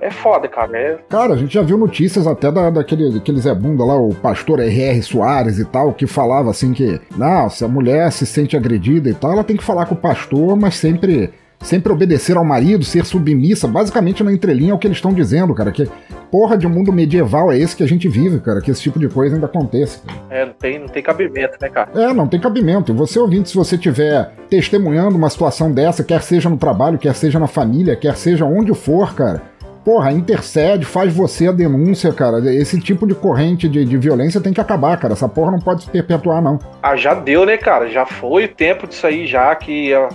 É foda, cara. É, Cara, a gente já viu notícias até da, daquele, daquele Zé Bunda lá, o pastor R.R. Soares e tal, que falava assim que, não, se a mulher se sente agredida e tal, ela tem que falar com o pastor, mas sempre, sempre obedecer ao marido, ser submissa. Basicamente, na entrelinha é o que eles estão dizendo, cara, que porra de mundo medieval é esse que a gente vive, cara, que esse tipo de coisa ainda acontece. cara. é, não, tem, não tem cabimento, né, cara? É, não tem cabimento. E você ouvinte, se você estiver testemunhando uma situação dessa, quer seja no trabalho, quer seja na família, quer seja onde for, cara, porra, intercede, faz você a denúncia, cara. Esse tipo de corrente de, de violência tem que acabar, cara. Essa porra não pode se perpetuar, não. Ah, já deu, né, cara? Já foi o tempo disso aí, já que a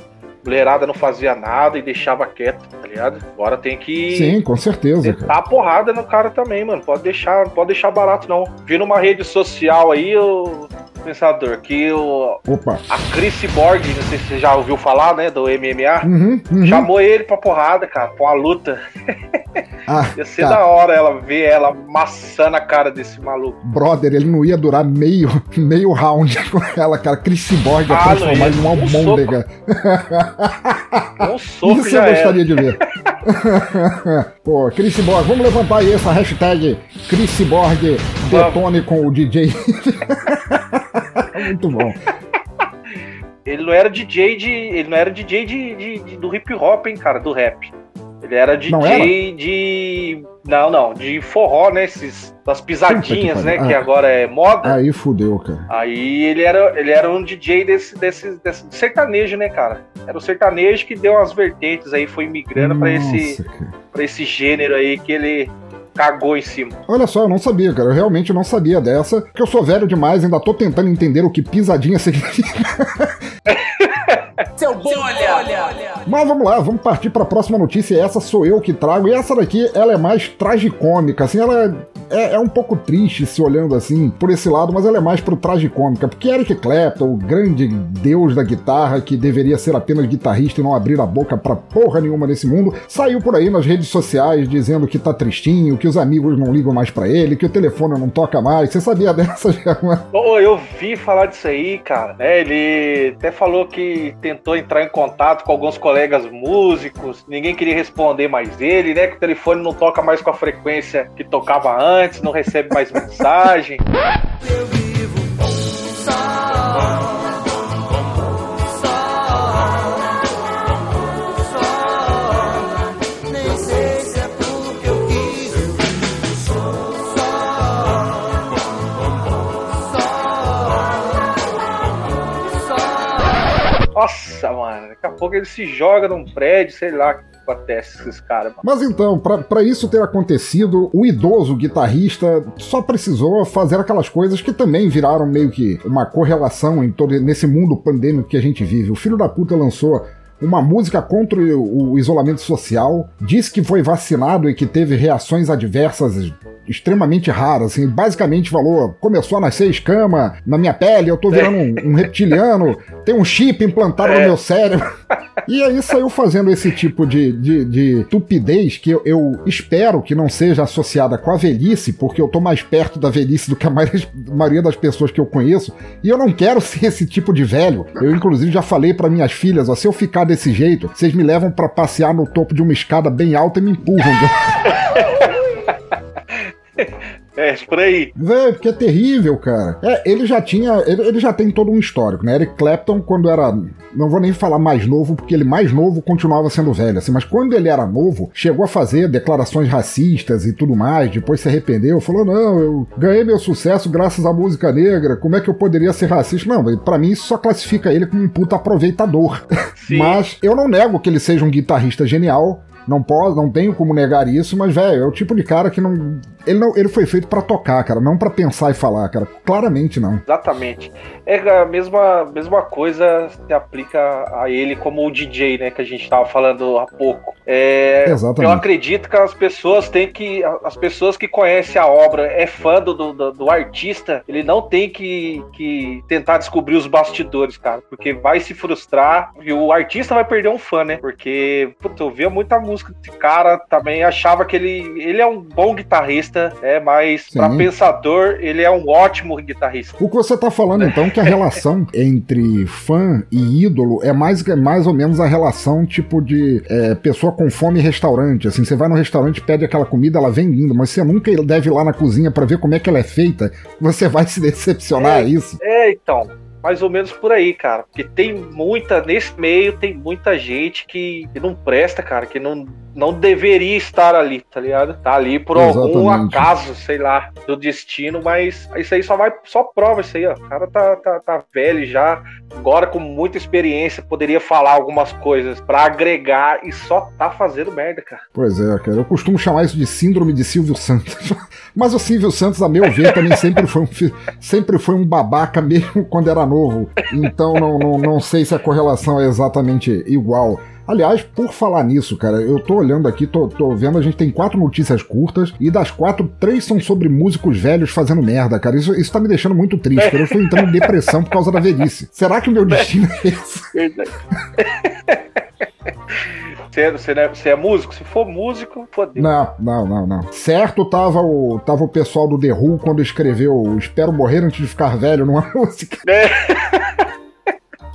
mulherada não fazia nada e deixava quieto, tá ligado? Agora tem que. Sim, com certeza. Tá porrada no cara também, mano. Pode deixar, pode deixar barato, não. Vi numa rede social aí, o pensador, que o, Opa. a Chris Borg, não sei se você já ouviu falar, né, do MMA, Uhum, uhum. chamou ele pra porrada, cara, pra uma luta. Ah, Ia ser tá. da hora ela ver ela amassando a cara desse maluco. Brother, ele não ia durar meio, meio round com ela, cara. Chris Borg ia Ah, transformar em uma Um almôndega. Um soco Isso eu gostaria de ver. Pô, Chris Borg, vamos levantar aí essa hashtag Chris Borg detone com o DJ. Muito bom. Ele não era DJ de. Ele não era DJ de, de- de- do hip hop, hein, cara, do rap. Ele era DJ Não era? de. Não, não, de forró, né? Esses, das pisadinhas, Puta né? pariu. Que Ah. agora é moda. Aí fudeu, cara. Aí ele era, ele era um DJ desse, desse, desse sertanejo, né, cara? Era o sertanejo que deu umas vertentes aí, foi migrando pra esse, cara. pra esse gênero aí que ele cagou em cima. Olha só, eu não sabia, cara. Eu realmente não sabia dessa. Porque eu sou velho demais, ainda tô tentando entender o que pisadinha significa. Seu bolha! Mas vamos lá, vamos partir pra próxima notícia. Essa sou eu que trago. E essa daqui, ela é mais tragicômica, assim, ela é, é um pouco triste se olhando assim por esse lado, mas ela é mais pro tragicômica. Porque Eric Clapton, o grande deus da guitarra, que deveria ser apenas guitarrista e não abrir a boca pra porra nenhuma nesse mundo, saiu por aí nas redes sociais dizendo que tá tristinho, que os amigos não ligam mais pra ele, que o telefone não toca mais. Você sabia dessa, German? Pô, eu vi falar disso aí, cara. É, ele até falou que tentou entrar em contato com alguns colegas músicos, ninguém queria responder mais ele, né? Que o telefone não toca mais com a frequência que tocava antes, não recebe mais mensagem. Nem daqui a pouco ele se joga num prédio, sei lá acontece esses caras. Mas então, pra isso ter acontecido, o idoso guitarrista só precisou fazer aquelas coisas que também viraram meio que uma correlação em todo nesse mundo pandêmico que a gente vive. O filho da puta lançou uma música contra o, isolamento social, disse que foi vacinado e que teve reações adversas extremamente raras, assim, basicamente falou, começou a nascer escama na minha pele, eu tô virando um, um reptiliano, tem um chip implantado no meu cérebro. E aí saiu fazendo esse tipo de, de, de tupidez que eu, eu espero que não seja associada com a velhice, porque eu tô mais perto da velhice do que a maioria, maioria das pessoas que eu conheço, e eu não quero ser esse tipo de velho. Eu, inclusive, já falei para minhas filhas, ó, se eu ficar desse jeito, vocês me levam para passear no topo de uma escada bem alta e me empurram. É, por aí. Véi, porque é terrível, cara. É, ele já tinha. Ele, ele, já tem todo um histórico, né? Eric Clapton, quando era. Não vou nem falar mais novo, porque ele mais novo continuava sendo velho, assim, mas quando ele era novo, chegou a fazer declarações racistas e tudo mais, depois se arrependeu, falou: não, eu ganhei meu sucesso graças à música negra, como é que eu poderia ser racista? Não, para mim isso só classifica ele como um puta aproveitador. mas eu não nego que ele seja um guitarrista genial. Não posso, não tenho como negar isso, mas, velho, é o tipo de cara que não. Ele, não, ele foi feito para tocar, cara, não para pensar e falar, cara. Claramente não. Exatamente. É a mesma, mesma coisa se aplica a ele como o DJ, né, que a gente tava falando há pouco. É, Exatamente. Eu acredito que as pessoas têm que. As pessoas que conhecem a obra, é fã do, do, do artista, ele não tem que, que tentar descobrir os bastidores, cara. Porque vai se frustrar e o artista vai perder um fã, né? Porque, puta, eu via muita música desse cara, também achava que ele, ele é um bom guitarrista, é, mas para pensador, ele é um ótimo guitarrista. O que você tá falando, então, que a relação entre fã e ídolo é mais, é mais ou menos a relação tipo de é, pessoa com fome e restaurante. Assim, você vai no restaurante, pede aquela comida, ela vem linda, mas você nunca deve ir lá na cozinha para ver como é que ela é feita. Você vai se decepcionar, é, isso? É, então mais ou menos por aí, cara. Porque tem muita, nesse meio, tem muita gente que, que não presta, cara, que não, não deveria estar ali, tá ligado? Tá ali por Exatamente. algum acaso, sei lá, do destino, mas isso aí só vai, só prova isso aí, ó. O cara tá, tá, tá velho já, agora com muita experiência, poderia falar algumas coisas para agregar e só tá fazendo merda, cara. Pois é, cara. Eu costumo chamar isso de síndrome de Silvio Santos. mas o Silvio Santos, a meu ver, também sempre foi um, sempre foi um babaca mesmo quando era novo. Então não, não, não sei se a correlação é exatamente igual. Aliás, por falar nisso, cara, eu tô olhando aqui, tô, tô, vendo, a gente tem quatro notícias curtas e das quatro, três são sobre músicos velhos fazendo merda, cara. Isso, isso tá me deixando muito triste, cara. Eu tô entrando em depressão por causa da velhice. Será que o meu destino é esse? Você, você, é, você é músico? Se for músico, fodeu. Não, não, não, não. Certo tava o, tava o pessoal do The Who quando escreveu Espero Morrer Antes de Ficar Velho numa música. É.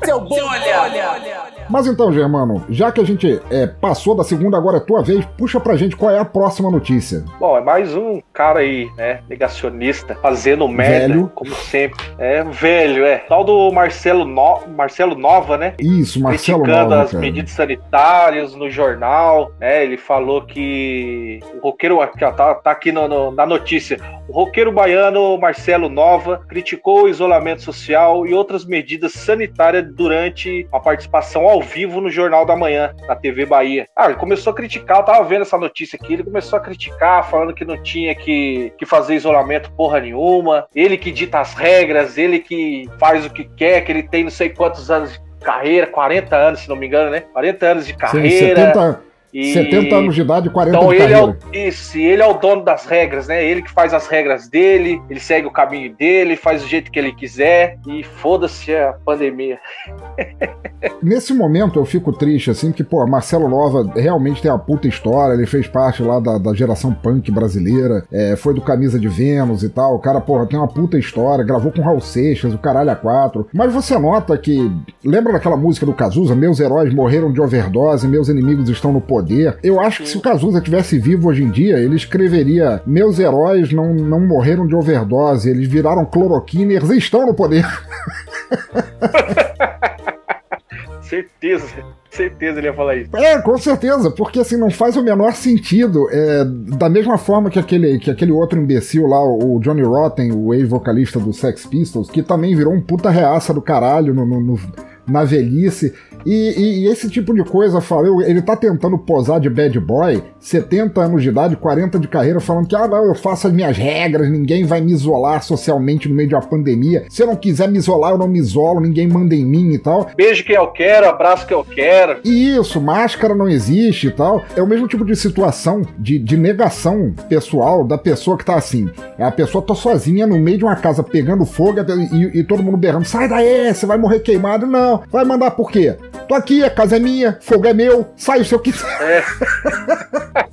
Seu bolha! olha. Mas então, Germano, já que a gente é, passou da segunda, agora é tua vez, puxa pra gente qual é a próxima notícia. Bom, é mais um cara aí, né, negacionista, fazendo merda, velho. como sempre. É, velho, é. Tal do Marcelo, no... Marcelo Nova, né? Isso, Marcelo Criticando Nova, as cara. medidas sanitárias no jornal, né? Ele falou que o roqueiro, aqui, ó, tá, tá aqui no, no, na notícia, o roqueiro baiano Marcelo Nova criticou o isolamento social e outras medidas sanitárias durante a participação ao vivo no Jornal da Manhã, na TV Bahia. Ah, ele começou a criticar, eu tava vendo essa notícia aqui, ele começou a criticar, falando que não tinha que, que fazer isolamento porra nenhuma, ele que dita as regras, ele que faz o que quer, que ele tem não sei quantos anos de carreira, 40 anos, se não me engano, né? 40 anos de Sim, carreira. 70, E- 70 anos de idade e 40 Então de ele é, o, isso, ele é o dono das regras, né? Ele que faz as regras dele, ele segue o caminho dele, faz do jeito que ele quiser e foda-se a pandemia. Nesse momento eu fico triste, assim, porque, pô, Marcelo Nova realmente tem uma puta história, ele fez parte lá da, da geração punk brasileira, é, foi do Camisa de Vênus e tal, o cara, porra, tem uma puta história, gravou com Raul Seixas, o caralho a quatro, mas você nota que, lembra daquela música do Cazuza, Meus Heróis Morreram de Overdose, Meus Inimigos Estão no Poder? Eu acho que se o Cazuza tivesse vivo hoje em dia, ele escreveria Meus Heróis não, não morreram de overdose, eles viraram cloroquiners e estão no poder. Certeza, certeza ele ia falar isso. É, com certeza, porque assim não faz o menor sentido. É, da mesma forma que aquele, que aquele outro imbecil lá, o Johnny Rotten, o ex-vocalista do Sex Pistols, que também virou um puta reaça do caralho no, no, no- na velhice. E, e- e esse tipo de coisa, falou, ele tá tentando posar de bad boy, 70 anos de idade, 40 de carreira, falando que, ah, não, eu faço as minhas regras, ninguém vai me isolar socialmente no meio de uma pandemia. Se eu não quiser me isolar, eu não me isolo, ninguém manda em mim e tal. Beijo que eu quero, abraço que eu quero. E Isso, máscara não existe e tal. É o mesmo tipo de situação de, de negação pessoal da pessoa que tá assim. É a pessoa tá sozinha no meio de uma casa pegando fogo e, e todo mundo berrando: sai daí, você vai morrer queimado. Não, vai mandar por quê? Tô aqui, a casa é minha, fogo é meu, sai se eu quiser.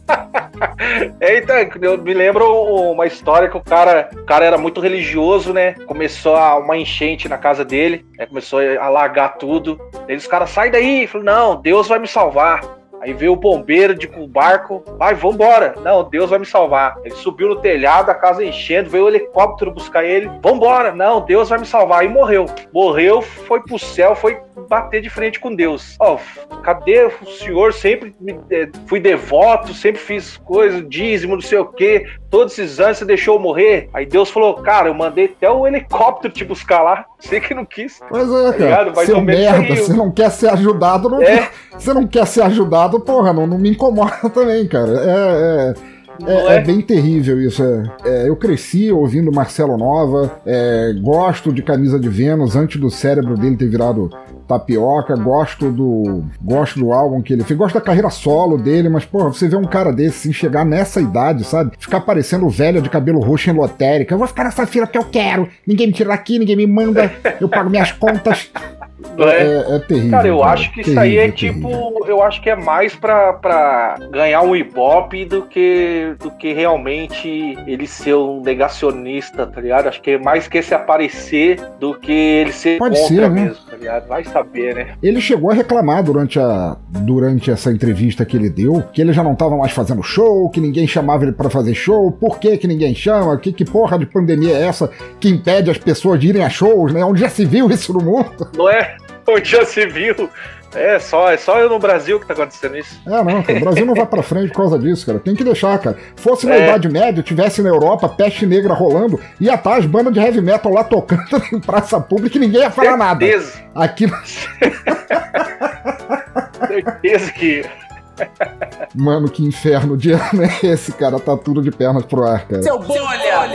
É, então, eu me lembro uma história que o cara, o cara era muito religioso, né? Começou uma enchente na casa dele, né? começou a alagar tudo. Aí os caras, sai daí! Falou, não, Deus vai me salvar. Aí veio o bombeiro de o barco, vai, vambora. Não, Deus vai me salvar. Ele subiu no telhado, a casa enchendo, veio o helicóptero buscar ele. Vambora, não, Deus vai me salvar. Aí morreu. Morreu, foi pro céu, foi bater de frente com Deus. Ó, cadê o senhor? Sempre me, eh, fui devoto, sempre fiz coisas, dízimo, não sei o quê. Todos esses anos você deixou eu morrer. Aí Deus falou, cara, eu mandei até o helicóptero te buscar lá. Você que não quis. Pois é, Tá cara. Mais Seu merda, você não quer ser ajudado, não É. Você não quer ser ajudado, porra, não, não me incomoda também, cara. É. é... É, é bem terrível isso. é. É, eu cresci ouvindo Marcelo Nova, é, gosto de Camisa de Vênus antes do cérebro dele ter virado tapioca, gosto do gosto do álbum que ele fez, gosto da carreira solo dele, mas porra, você vê um cara desse assim, chegar nessa idade, sabe? Ficar parecendo velho de cabelo roxo em lotérica. Eu vou ficar nessa fila que eu quero. Ninguém me tira daqui, ninguém me manda. Eu pago minhas contas. Não é? É, é terrível. Cara, eu cara. acho que isso aí é Terrível, tipo. Eu acho que é mais pra, pra ganhar um ibope do que, do que realmente ele ser um negacionista, tá ligado? Acho que é mais que esse aparecer do que ele ser Pode contra ser, né? mesmo, tá ligado? Vai saber, né? Ele chegou a reclamar durante, a, durante essa entrevista que ele deu que ele já não tava mais fazendo show, que ninguém chamava ele pra fazer show, por que que ninguém chama, que, que porra de pandemia é essa que impede as pessoas de irem a shows, né? Onde já se viu isso no mundo? Não é? Onde já se viu? É só, é só eu no Brasil que tá acontecendo isso. É, não, cara, o Brasil não vai pra frente por causa disso, cara. Tem que deixar, cara. Fosse na É. Idade Média, tivesse na Europa, peste negra rolando, ia estar as bandas de heavy metal lá tocando em praça pública e ninguém ia falar nada. Certeza. Aqui, Certeza que. mano, que inferno de ano é esse, cara? Tá tudo de pernas pro ar, cara. Seu bolha!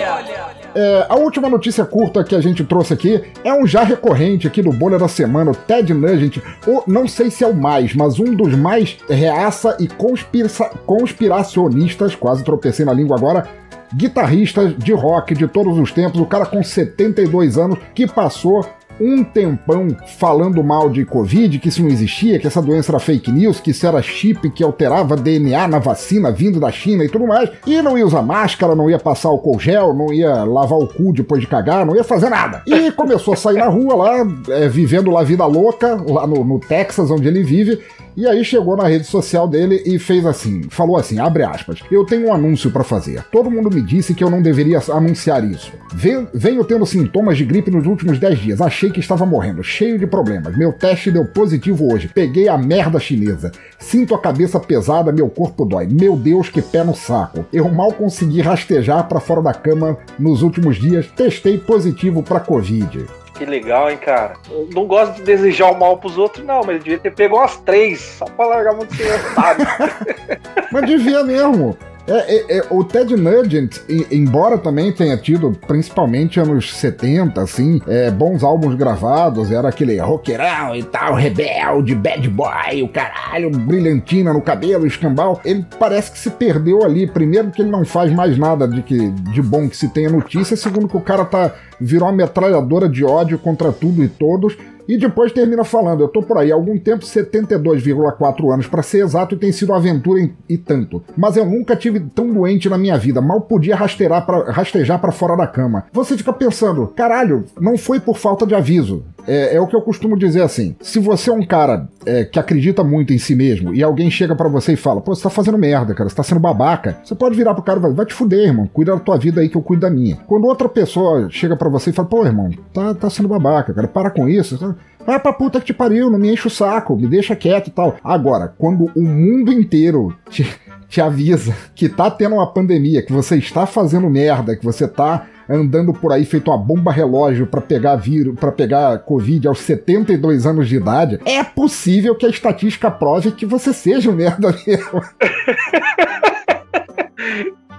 É, a última notícia curta que a gente trouxe aqui é um já recorrente aqui do Bolha da Semana, o Ted Nugent, ou não sei se é o mais, mas um dos mais reaça e conspira- conspiracionistas, quase tropecei na língua agora, guitarristas de rock de todos os tempos, o cara com 72 anos que passou um tempão falando mal de Covid, que isso não existia, que essa doença era fake news, que isso era chip que alterava DNA na vacina vindo da China e tudo mais, e não ia usar máscara, não ia passar álcool gel, não ia lavar o cu depois de cagar, não ia fazer nada. E começou a sair na rua lá, é, vivendo lá a vida louca, lá no, no Texas, onde ele vive, e aí chegou na rede social dele e fez assim, falou assim, abre aspas, eu tenho um anúncio pra fazer. Todo mundo me disse que eu não deveria anunciar isso. Ven- Venho tendo sintomas de gripe nos últimos 10 dias. Achei que estava morrendo, cheio de problemas. Meu teste deu positivo hoje. Peguei a merda chinesa. Sinto a cabeça pesada, meu corpo dói. Meu Deus, que pé no saco. Eu mal consegui rastejar pra fora da cama nos últimos dias. Testei positivo pra Covid. Que legal, hein, cara? Eu não gosto de desejar o mal pros outros, não, mas ele devia ter pego umas três, só pra largar muito otário. Mas devia mesmo. É, é, é, o Ted Nugent, embora também tenha tido, principalmente anos 70, assim, é, bons álbuns gravados, era aquele roqueirão e tal, rebelde, bad boy, o caralho, brilhantina no cabelo, escambau, ele parece que se perdeu ali. Primeiro que ele não faz mais nada de, que, de bom que se tenha notícia, segundo que o cara tá, virou uma metralhadora de ódio contra tudo e todos, e depois termina falando: Eu tô por aí há algum tempo, 72,4 anos para ser exato, e tem sido aventura em- e tanto. Mas eu nunca tive tão doente na minha vida, mal podia rasteirar pra, rastejar para fora da cama. Você fica pensando: caralho, não foi por falta de aviso. É, é o que eu costumo dizer assim: se você é um cara é, que acredita muito em si mesmo e alguém chega para você e fala: pô, você tá fazendo merda, cara, você tá sendo babaca, você pode virar pro cara e falar: vai te fuder, irmão, cuida da tua vida aí que eu cuido da minha. Quando outra pessoa chega para você e fala: pô, irmão, tá, tá sendo babaca, cara, para com isso. Vai pra puta que te pariu, não me enche o saco, me deixa quieto e tal. Agora, quando o mundo inteiro te, te avisa que tá tendo uma pandemia, que você está fazendo merda, que você tá andando por aí feito uma bomba relógio pra pegar vírus, para pegar Covid aos 72 anos de idade, é possível que a estatística prove que você seja um merda mesmo.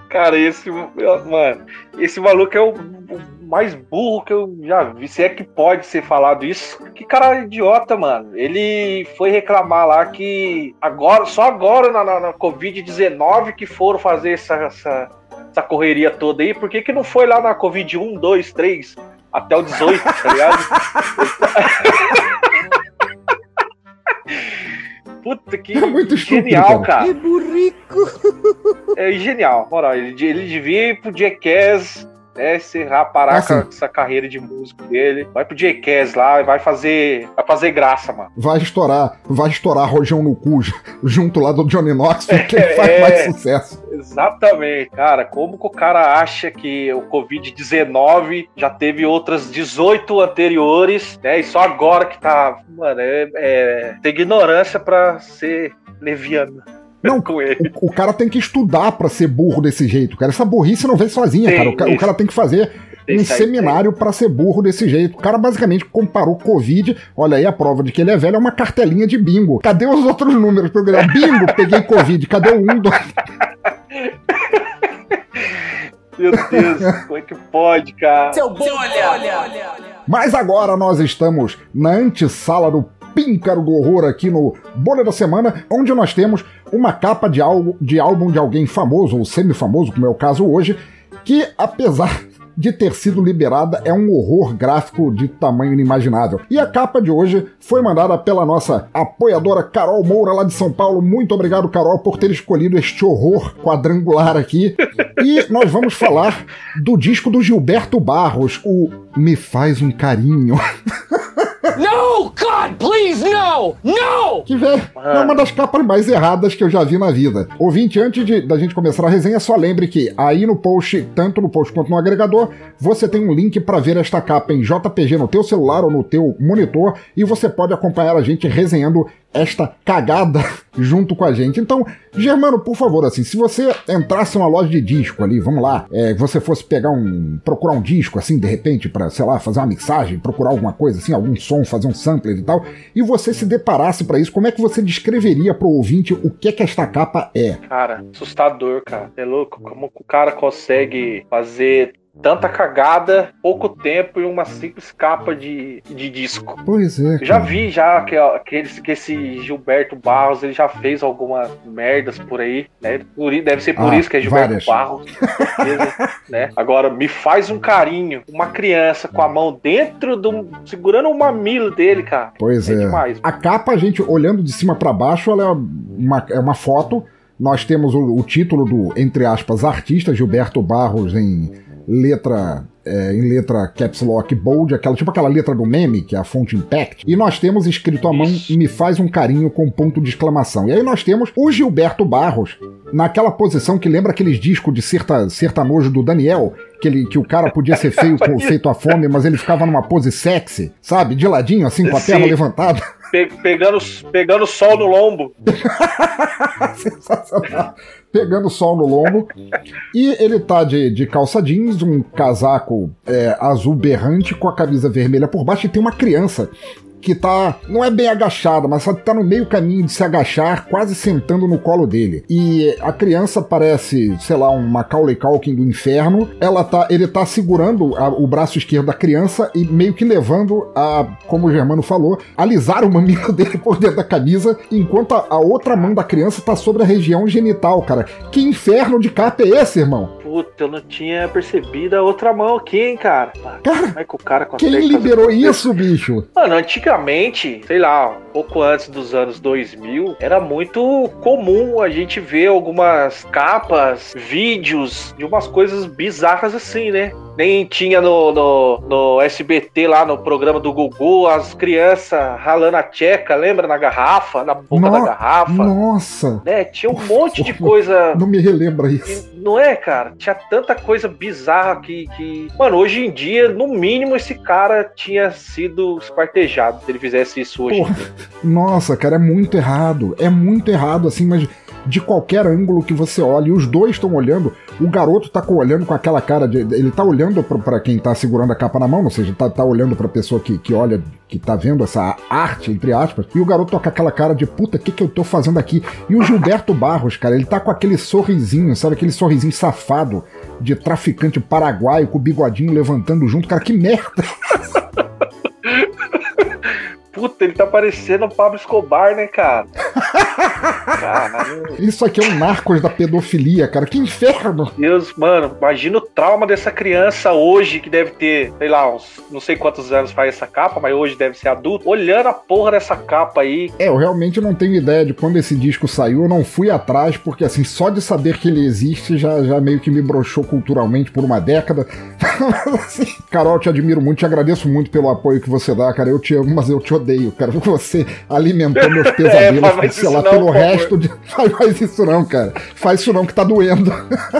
Cara, esse. Mano, esse maluco é o, o mais burro que eu já vi. Se é que pode ser falado isso. Que cara idiota, mano. Ele foi reclamar lá que agora, só agora na, na, na Covid-19 que foram fazer essa, essa, essa correria toda aí. Por que, que não foi lá na Covid 1, 2, 3 até o 18, tá ligado? Puta que É muito estúpido, genial, cara. cara. Que burrico. É genial, moral. Ele, ele devia ir pro Jackass, né? Encerrar, parar Ah, sim. com essa carreira de músico dele. Vai pro Jackass lá e vai fazer. Vai fazer graça, mano. Vai estourar, vai estourar rojão no cu junto lá do Johnny Knox, porque ele faz É. mais sucesso. Exatamente, cara. Como que o cara acha que o Covid-19 já teve outras 18 anteriores, né? E só agora que tá. Mano, é, é tem ignorância pra ser leviano. Não, com ele. O cara tem que estudar pra ser burro desse jeito, cara. Essa burrice não vem sozinha, Tem cara. O, o cara tem que fazer Tem um seminário pra ser burro desse jeito. O cara basicamente comparou Covid. Olha aí a prova de que ele é velho é uma cartelinha de bingo. Cadê os outros números? Bingo, peguei Covid. Cadê o um, dois? Meu Deus, como é que pode, cara? Seu bolha! Mas agora nós estamos na antessala do Píncaro do Horror aqui no Bolha da Semana, onde nós temos uma capa de, algo, de álbum de alguém famoso ou semi-famoso, como é o caso hoje, que apesar de ter sido liberada é um horror gráfico de tamanho inimaginável. E a capa de hoje foi mandada pela nossa apoiadora Carol Moura lá de São Paulo. Muito obrigado, Carol, por ter escolhido este horror quadrangular aqui. E nós vamos falar do disco do Gilberto Barros, o Me Faz um Carinho. No! God, please, no! No! Que velho, é uma das capas mais erradas que eu já vi na vida. Ouvinte, antes de, da gente começar a resenha, só lembre que aí no post, tanto no post quanto no agregador, você tem um link para ver esta capa em JPG no teu celular ou no teu monitor e você pode acompanhar a gente resenhando esta cagada junto com a gente. Então, Germano, por favor, assim, se você entrasse numa loja de disco ali, vamos lá, é, você fosse pegar um. procurar um disco, assim, de repente, pra, sei lá, fazer uma mixagem, procurar alguma coisa, assim, algum som, fazer um sampler e tal, e você se deparasse pra isso, como é que você descreveria pro ouvinte o que é que esta capa é? Cara, assustador, cara. É louco como o cara consegue fazer tanta cagada, pouco tempo e uma simples capa de, de disco. Pois é. Eu já cara. vi já que, que, esse, que esse Gilberto Barros ele já fez algumas merdas por aí, né? Por, deve ser por Ah, isso que é Gilberto várias. Barros, né? Agora, me faz um carinho, uma criança com a mão dentro do. segurando o mamilo dele, cara. Pois é. é. demais. A capa, a gente olhando de cima pra baixo, ela é uma, é uma foto. Nós temos o, o título do, entre aspas, artista Gilberto Barros em letra. é, em letra caps lock bold, aquela, tipo aquela letra do meme, que é a fonte impact, e nós temos escrito à mão me faz um carinho com ponto de exclamação. E aí nós temos o Gilberto Barros naquela posição que lembra aqueles discos de serta, sertanojo do Daniel, que, ele, que o cara podia ser feio, com, feito à fome, mas ele ficava numa pose sexy, sabe? De ladinho, assim, com a perna Sim. levantada. Pe- pegando, pegando sol no lombo. Sensacional. Pegando sol no lombo. E ele tá de, de calça jeans, um casaco é, azul berrante com a camisa vermelha por baixo e tem uma criança que tá, não é bem agachada, mas só tá no meio caminho de se agachar, quase sentando no colo dele. E a criança parece, sei lá, um Macaulay Culkin do inferno. Ela tá, ele tá segurando a- o braço esquerdo da criança e meio que levando a, como o Germano falou, alisar o mamilo dele por dentro da camisa, enquanto a, a outra mão da criança tá sobre a região genital, cara. Que inferno de capa é esse, irmão? Puta, eu não tinha percebido a outra mão aqui, hein, cara. Cara, como é que o cara Quem liberou isso, bicho? Mano, antigamente, sei lá, pouco antes dos anos 2000, era muito comum a gente ver algumas capas, vídeos de umas coisas bizarras assim, né? Nem tinha no, no, no SBT lá no programa do Gugu as crianças ralando a tcheca, lembra? Na garrafa, na boca da No- garrafa. Nossa! Né? Tinha um monte de coisa. Não me relembra isso. Não é, cara? Tinha tanta coisa bizarra que, que. Mano, hoje em dia, no mínimo, esse cara tinha sido espartejado se ele fizesse isso hoje. Porra. Nossa, cara, é muito errado. É muito errado, assim, mas de qualquer ângulo que você olhe. E os dois estão olhando. O garoto tá olhando com aquela cara de. Ele tá olhando pra- pra quem tá segurando a capa na mão, ou seja, tá, tá olhando pra pessoa que, que olha, que tá vendo essa arte, entre aspas. E o garoto tá com aquela cara de puta, o que, que eu tô fazendo aqui? E o Gilberto Barros, cara, ele tá com aquele sorrisinho, sabe? Aquele sorrisinho safado de traficante paraguaio com o bigodinho levantando junto. Cara, que merda! Puta, ele tá parecendo o Pablo Escobar, né, cara? Caralho. Isso aqui é um narcos da pedofilia, cara. Que inferno! Deus, mano, imagina o trauma dessa criança hoje, que deve ter, sei lá, uns não sei quantos anos faz essa capa, mas hoje deve ser adulto, olhando a porra dessa capa aí. É, eu realmente não tenho ideia de quando esse disco saiu, eu não fui atrás, porque assim, só de saber que ele existe já, já meio que me broxou culturalmente por uma década. Assim, Carol, te admiro muito, te agradeço muito pelo apoio que você dá, cara. Eu te amo, mas eu te odeio, cara. Você alimentou meus pesadelos, É, faz mais sei lá, não, pelo resto de. Faz mais isso não, cara. Faz isso não, que tá doendo.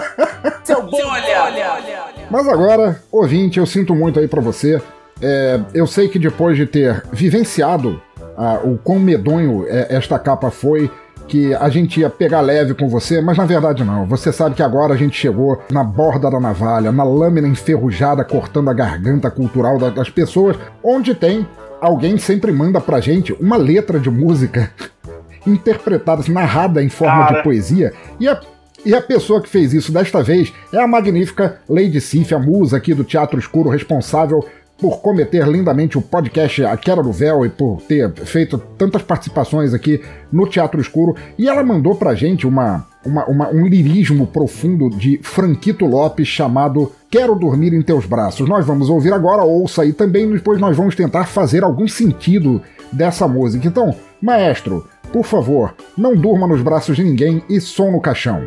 Seu bolha! Mas agora, ouvinte, eu sinto muito aí pra você. É, eu sei que depois de ter vivenciado ah, o quão medonho é, esta capa foi, que a gente ia pegar leve com você, mas na verdade não. Você sabe que agora a gente chegou na borda da navalha, na lâmina enferrujada cortando a garganta cultural da- das pessoas, onde tem alguém sempre manda pra gente uma letra de música interpretada, assim, narrada em forma Cara. de poesia, e a e a pessoa que fez isso desta vez é a magnífica Lady Sif, a musa aqui do Teatro Escuro, responsável por cometer lindamente o podcast A Queda do Véu e por ter feito tantas participações aqui no Teatro Escuro. E ela mandou pra gente uma, uma- uma- um lirismo profundo de Franquito Lopes chamado Quero Dormir em Teus Braços. Nós vamos ouvir agora, ouça aí também, depois nós vamos tentar fazer algum sentido dessa música. Então, maestro, por favor, não durma nos braços de ninguém e som no caixão.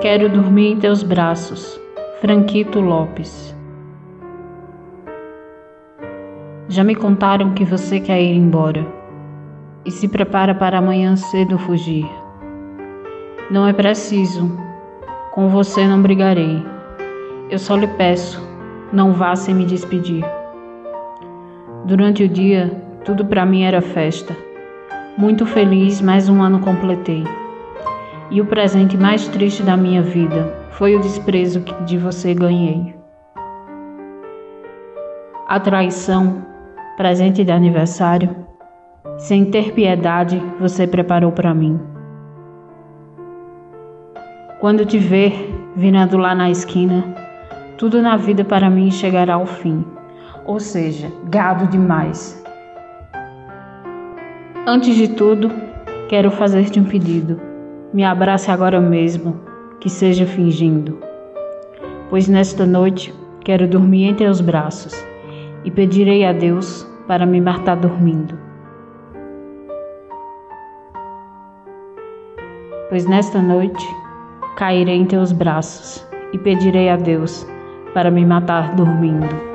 Quero dormir em teus braços. Franquito Lopes. Já me contaram que você quer ir embora e se prepara para amanhã cedo fugir. Não é preciso. Com você não brigarei. Eu só lhe peço, não vá sem me despedir. Durante o dia, tudo para mim era festa. Muito feliz, mais um ano completei. E o presente mais triste da minha vida foi o desprezo que de você ganhei. A traição, presente de aniversário, sem ter piedade, você preparou para mim. Quando te ver virando lá na esquina, tudo na vida para mim chegará ao fim. Ou seja, gado demais. Antes de tudo, quero fazer-te um pedido. Me abrace agora mesmo, que seja fingindo. Pois nesta noite quero dormir em teus braços e pedirei a Deus para me matar dormindo. Pois nesta noite cairei em teus braços e pedirei a Deus para me matar dormindo.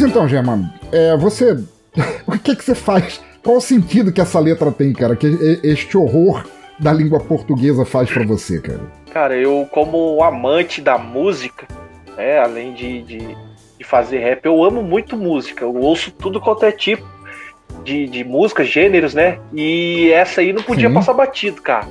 Pois então, Germano, é, você. o que, que você faz? Qual o sentido que essa letra tem, cara? Que este horror da língua portuguesa faz pra você, cara? Cara, eu, como amante da música, né, além de, de, de fazer rap, eu amo muito música. Eu ouço tudo quanto é tipo de, de música, gêneros, né? E essa aí não podia Sim. passar batido, cara.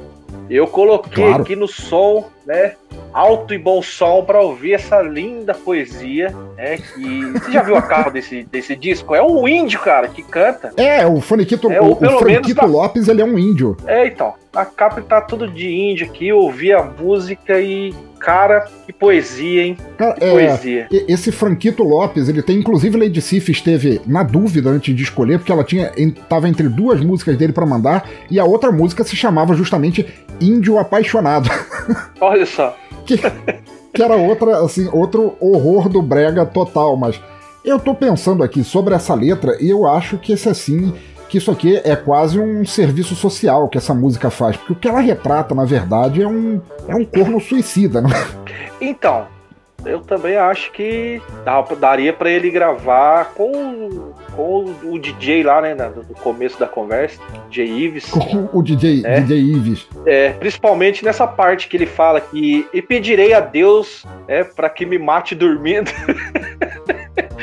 Eu coloquei Claro. aqui no som, né? Alto e bom som pra ouvir essa linda poesia, né? Que você já viu a capa desse, desse disco? É um índio, cara, que canta. É, o Faniquito, É, o, o Franquito tá- Lopes, ele é um índio. É, então. A capa tá tudo de índio aqui. Eu ouvi a música e, cara, que poesia, hein? Cara, que é, poesia. esse Franquito Lopes, ele tem, inclusive, Lady Sif esteve na dúvida antes de escolher, porque ela tinha en- tava entre duas músicas dele pra mandar, e a outra música se chamava justamente Índio Apaixonado. Olha só. Que, que era outra, assim, outro horror do brega total, mas eu tô pensando aqui sobre essa letra e eu acho que esse assim, que isso aqui é quase um serviço social que essa música faz, porque o que ela retrata, na verdade, é um é um corno suicida, não é? Então, eu também acho que dá- daria pra ele gravar com, com o DJ lá, né, no começo da conversa, DJ Ives. Com o DJ, É. DJ Ives. É, principalmente nessa parte que ele fala que e pedirei a Deus é, para que me mate dormindo.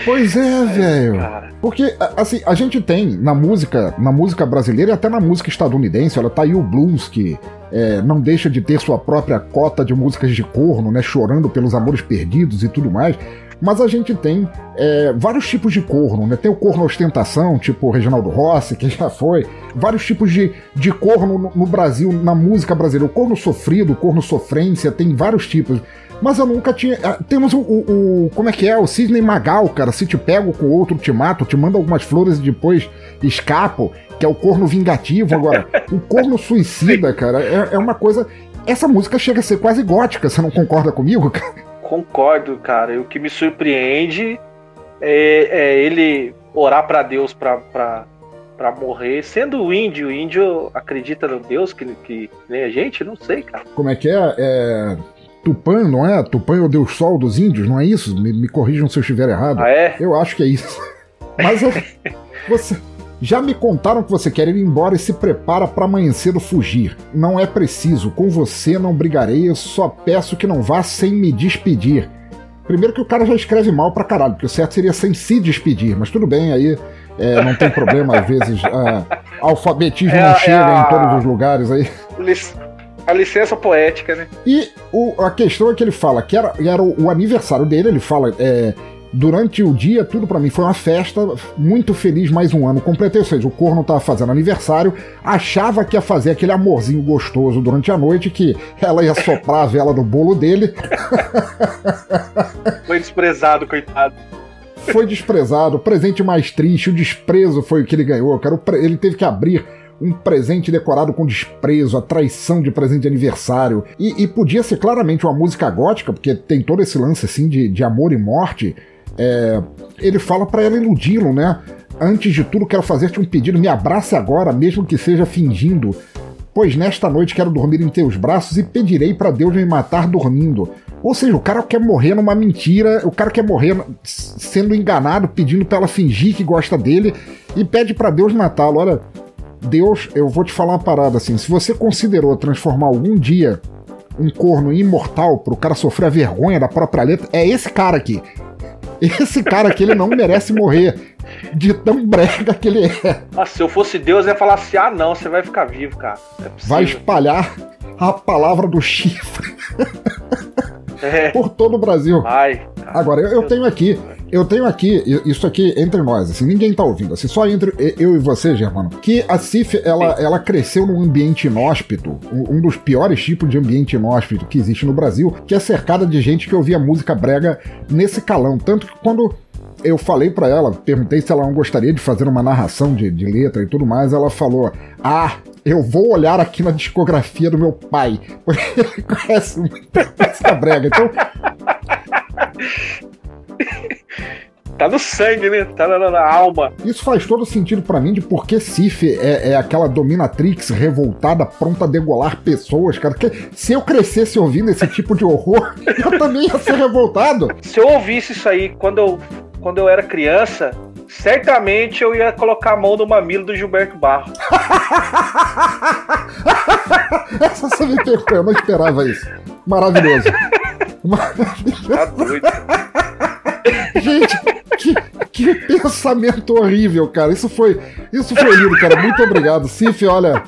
Pois é, velho. Porque, assim, a gente tem na música, na música brasileira e até na música estadunidense, olha, tá aí o blues que é, não deixa de ter sua própria cota de músicas de corno, né? Chorando pelos amores perdidos e tudo mais. Mas a gente tem é, vários tipos de corno, né? Tem o corno ostentação, tipo o Reginaldo Rossi, que já foi. Vários tipos de, de corno no, no Brasil, na música brasileira. O corno sofrido, o corno sofrência, tem vários tipos. Mas eu nunca tinha. ah, Temos o, o- o- Como é que é? O Sidney Magal, cara. Se te pego com outro, te mato, te mando algumas flores e depois escapo, que é o corno vingativo. Agora, o corno suicida, cara, é, é uma coisa. Essa música chega a ser quase gótica, você não concorda comigo, cara? Concordo, cara. E o que me surpreende é, é ele orar pra Deus pra, pra, pra morrer. Sendo o índio, o índio acredita no Deus que, que nem a gente? Não sei, cara. Como é que é? É. Tupã, não é? Tupã é o Deus Sol dos índios, não é isso? Me, me corrijam se eu estiver errado. Ah, é? Eu acho que é isso. Mas é, você. Já me contaram que você quer ir embora e se prepara para amanhã cedo fugir. Não é preciso, com você não brigarei, eu só peço que não vá sem me despedir. Primeiro que o cara já escreve mal pra caralho, porque o certo seria sem se despedir, mas tudo bem, aí é, não tem problema, às vezes ah, alfabetismo É não a- é chega a- em todos os lugares aí. Lic- A licença poética, né? E o- a questão é que ele fala que era, era o, o aniversário dele, ele fala. é, durante o dia, tudo pra mim foi uma festa, muito feliz mais um ano. Completei, ou seja, o corno tava fazendo aniversário, achava que ia fazer aquele amorzinho gostoso durante a noite, que ela ia soprar a vela do bolo dele. Foi desprezado, coitado. foi desprezado. O presente mais triste, o desprezo foi o que ele ganhou, cara. Ele teve que abrir um presente decorado com desprezo, a traição de presente de aniversário. E, e podia ser claramente uma música gótica, porque tem todo esse lance assim de, de amor e morte. É, ele fala pra ela iludi-lo, né? Antes de tudo, quero fazer-te um pedido. Me abrace agora, mesmo que seja fingindo. Pois nesta noite quero dormir em teus braços e pedirei pra Deus me matar dormindo. Ou seja, o cara quer morrer numa mentira, o cara quer morrer sendo enganado, pedindo pra ela fingir que gosta dele e pede pra Deus matá-lo. Olha, Deus, eu vou te falar uma parada assim: se você considerou transformar algum dia um corno imortal pro cara sofrer a vergonha da própria letra, é esse cara aqui. Esse cara aqui, ele não merece morrer de tão brega que ele é. Ah, se eu fosse Deus, eu ia falar assim: ah, não, você vai ficar vivo, cara. É. Vai espalhar a palavra do chifre É. por todo o Brasil. Vai. Agora, eu, eu tenho aqui, eu tenho aqui, isso aqui entre nós, assim, ninguém tá ouvindo, assim, só entre eu e você, Germano, que a Cif, ela, ela cresceu num ambiente inóspito, um, um dos piores tipos de ambiente inóspito que existe no Brasil, que é cercada de gente que ouvia música brega nesse calão. Tanto que quando eu falei pra ela, perguntei se ela não gostaria de fazer uma narração de, de letra e tudo mais, ela falou: Ah, eu vou olhar aqui na discografia do meu pai, porque ele conhece muita música brega. Então, Tá no sangue, né? Tá na, na alma. Isso faz todo sentido pra mim de por que Sif é, é aquela dominatrix revoltada, pronta a degolar pessoas, cara. Que se eu crescesse ouvindo esse tipo de horror, eu também ia ser revoltado. Se eu ouvisse isso aí quando eu, quando eu era criança, certamente eu ia colocar a mão no mamilo do Gilberto Barro. Essa você me pegou, eu não esperava isso. Maravilhoso. Tá doido. Gente, que, que pensamento horrível, cara. Isso foi, isso foi lindo, cara. Muito obrigado. Sif, olha.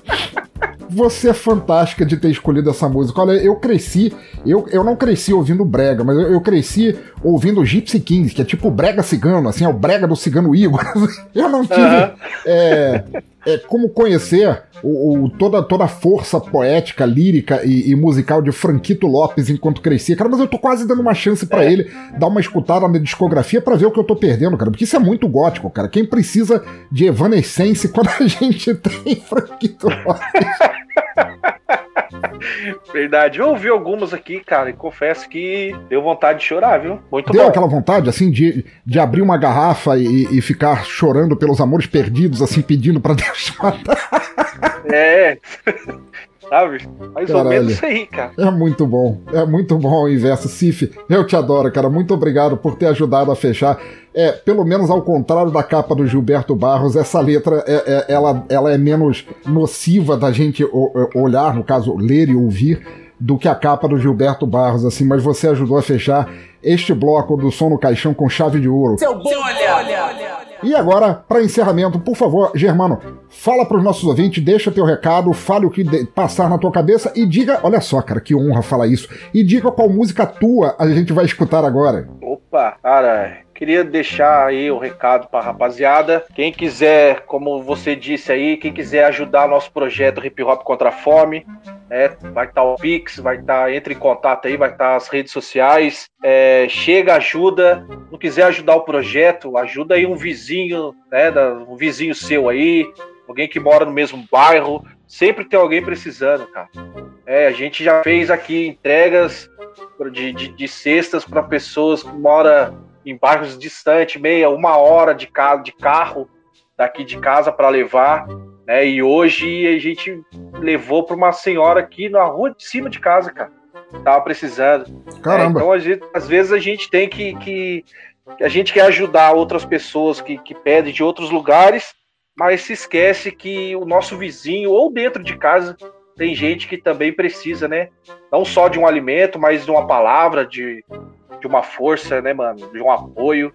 Você é fantástica de ter escolhido essa música. Olha, eu cresci, eu, eu não cresci ouvindo Brega, mas eu, eu cresci ouvindo Gypsy Kings, que é tipo Brega cigano, assim, é o Brega do cigano Igor. Eu não tive Aham. é, é, como conhecer o, o- toda, toda a força poética, lírica e, e musical de Franquito Lopes enquanto crescia. Cara, mas eu tô quase dando uma chance pra ele dar uma escutada na discografia pra ver o que eu tô perdendo, cara. Porque isso é muito gótico, cara. Quem precisa de Evanescence quando a gente tem Franquito Lopes? Verdade. Eu ouvi algumas aqui, cara, e confesso que deu vontade de chorar, viu? Muito Deu bom. aquela vontade, assim, de, de abrir uma garrafa e, e ficar chorando pelos amores perdidos, assim, pedindo pra deixar. É. Sabe? Mais ou Caralho. menos isso aí, cara. É muito bom, é muito bom o inverso. Cif, eu te adoro, cara. Muito obrigado por ter ajudado a fechar. É, pelo menos ao contrário da capa do Gilberto Barros, essa letra é, é- ela, ela é menos nociva da gente olhar, no caso, ler e ouvir, do que a capa do Gilberto Barros, assim, mas você ajudou a fechar este bloco do som no caixão com chave de ouro. Seu bom, olha! E agora, para encerramento, por favor, Germano, fala para os nossos ouvintes, deixa teu recado, fale o que passar na tua cabeça e diga, olha só, cara, que honra falar isso, e diga qual música tua a gente vai escutar agora. Opa, cara, queria deixar aí o recado pra rapaziada. Quem quiser, como você disse aí, quem quiser ajudar nosso projeto Hip Hop contra a Fome, é, vai estar o Pix, vai estar, entre em contato aí, vai estar as redes sociais. É, chega, ajuda. Não quiser ajudar o projeto, ajuda aí um vizinho, né, um vizinho seu aí, alguém que mora no mesmo bairro. Sempre tem alguém precisando, cara. É, a gente já fez aqui entregas de, de, de cestas para pessoas que moram em bairros distantes, meia, uma hora de, ca de carro daqui de casa para levar. Né? E hoje a gente levou para uma senhora aqui na rua de cima de casa, cara. Tava precisando. Caramba. É, então, gente- às vezes a gente tem que, que. A gente quer ajudar outras pessoas que, que pedem de outros lugares, mas se esquece que o nosso vizinho, ou dentro de casa, tem gente que também precisa, né? Não só de um alimento, mas de uma palavra, de, de uma força, né, mano? De um apoio.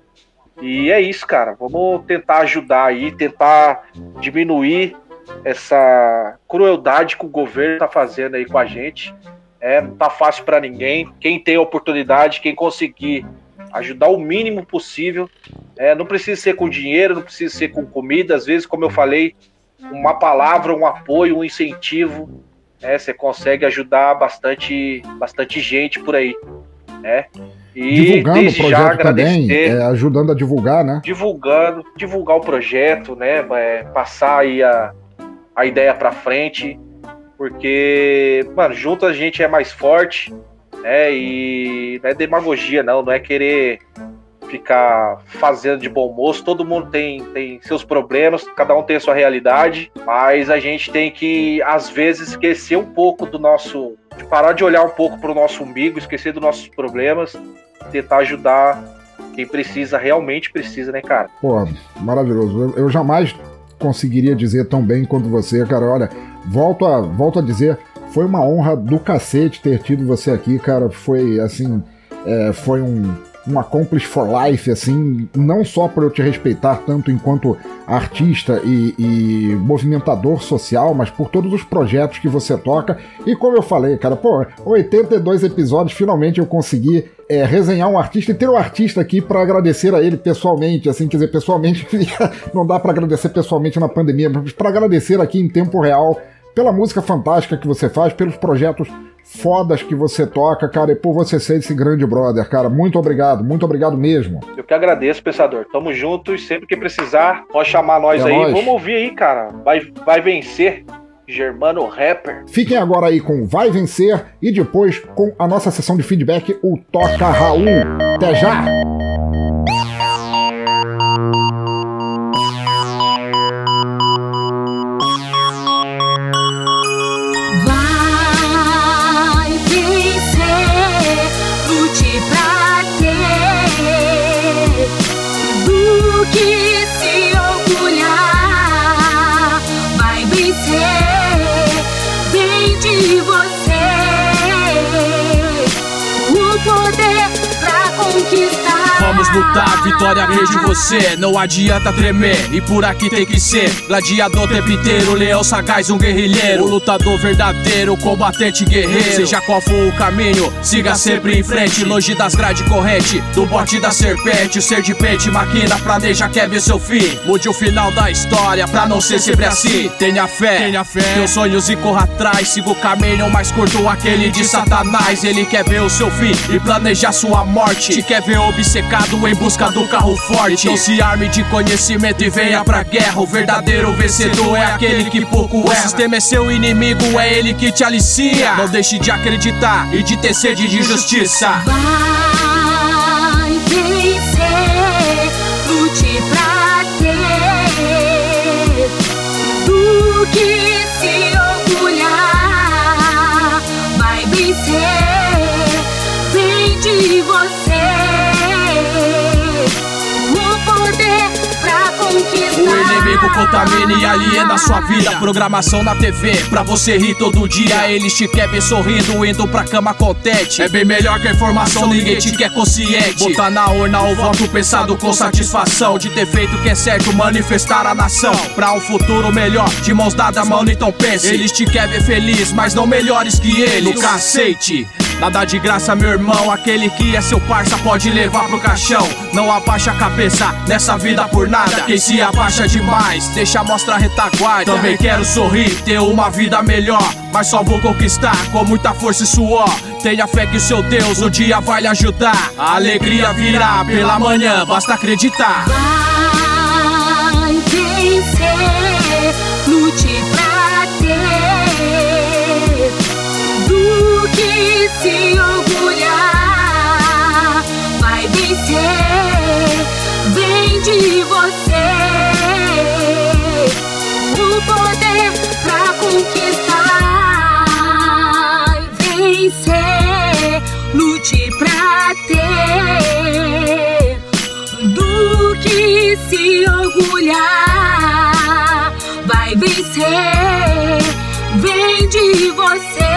E é isso, cara. Vamos tentar ajudar aí, tentar diminuir essa crueldade que o governo tá fazendo aí com a gente. É, não tá fácil para ninguém. Quem tem oportunidade, quem conseguir ajudar o mínimo possível, é, não precisa ser com dinheiro, não precisa ser com comida. Às vezes, como eu falei, uma palavra, um apoio, um incentivo, né, você consegue ajudar bastante, bastante gente por aí, né? E Divulgando o desde já projeto também, agradecer é, ajudando a divulgar, né? divulgando, divulgar o projeto, né? é, passar aí a, a ideia pra frente, porque, mano, junto a gente é mais forte, né? E não é demagogia, não, não é querer ficar fazendo de bom moço. Todo mundo tem, tem seus problemas, cada um tem a sua realidade, mas a gente tem que, às vezes, esquecer um pouco do nosso. de parar de olhar um pouco pro nosso umbigo, esquecer dos nossos problemas, tentar ajudar quem precisa, realmente precisa, né, cara? Pô, maravilhoso. Eu, eu jamais conseguiria dizer tão bem quanto você, cara. Olha, volto a, volto a dizer, foi uma honra do cacete ter tido você aqui, cara. Foi assim, é, foi um, um accomplish for life, assim, não só por eu te respeitar tanto enquanto artista e, e movimentador social, mas por todos os projetos que você toca. E como eu falei, cara, pô, 82 episódios, finalmente eu consegui é, resenhar um artista e ter um artista aqui para agradecer a ele pessoalmente, assim, quer dizer, pessoalmente, não dá para agradecer pessoalmente na pandemia, mas para agradecer aqui em tempo real pela música fantástica que você faz, pelos projetos fodas que você toca, cara, e por você ser esse grande brother, cara. Muito obrigado, muito obrigado mesmo. Eu que agradeço, pensador. Tamo juntos, sempre que precisar, pode chamar nós É aí. nóis. Vamos ouvir aí, cara. Vai, vai vencer. Germano Rapper. Fiquem agora aí com Vai Vencer e depois com a nossa sessão de feedback, o Toca Raul. Até já! Lutar, vitória vem de você. Não adianta tremer, e por aqui tem que ser. Gladiador tempo inteiro, leão sagaz, um guerrilheiro. O lutador verdadeiro, combatente guerreiro. Seja qual for o caminho, siga sempre em frente. Longe das grades corrente, do bote da serpente. O ser de pente, maquina, planeja, quer ver seu fim. Mude o final da história, pra não ser sempre assim. Tenha fé, tenha fé. Teus sonhos e corra atrás. Siga o caminho mais curto, aquele de Satanás. Ele quer ver o seu fim e planejar sua morte. Te quer ver obcecado, mundo em busca do carro forte. Então se arme de conhecimento e venha pra guerra. O verdadeiro vencedor é aquele que pouco erra. O sistema é seu inimigo, é ele que te alicia. Não deixe de acreditar e de ter sede de justiça. Vai contamina e aliena sua vida. Programação na TV, pra você rir todo dia. Eles te querem sorrindo, indo pra cama contente. É bem melhor que a informação, ninguém te quer consciente. Botar na urna o voto pensado com satisfação. De ter feito o que é certo, manifestar a nação. Pra um futuro melhor, de mãos dadas, mano, então pense. Eles te querem feliz, mas não melhores que eles. No cacete. Nada de graça, meu irmão. Aquele que é seu parça pode levar pro caixão. Não abaixa a cabeça nessa vida por nada. Quem se abaixa demais, deixa a mostra a retaguarda. Também quero sorrir, ter uma vida melhor. Mas só vou conquistar com muita força e suor. Tenha fé que o seu Deus um dia vai lhe ajudar. A alegria virá pela manhã, basta acreditar. Vencer, lute pra ter do que se orgulhar. Vai vencer, vem de você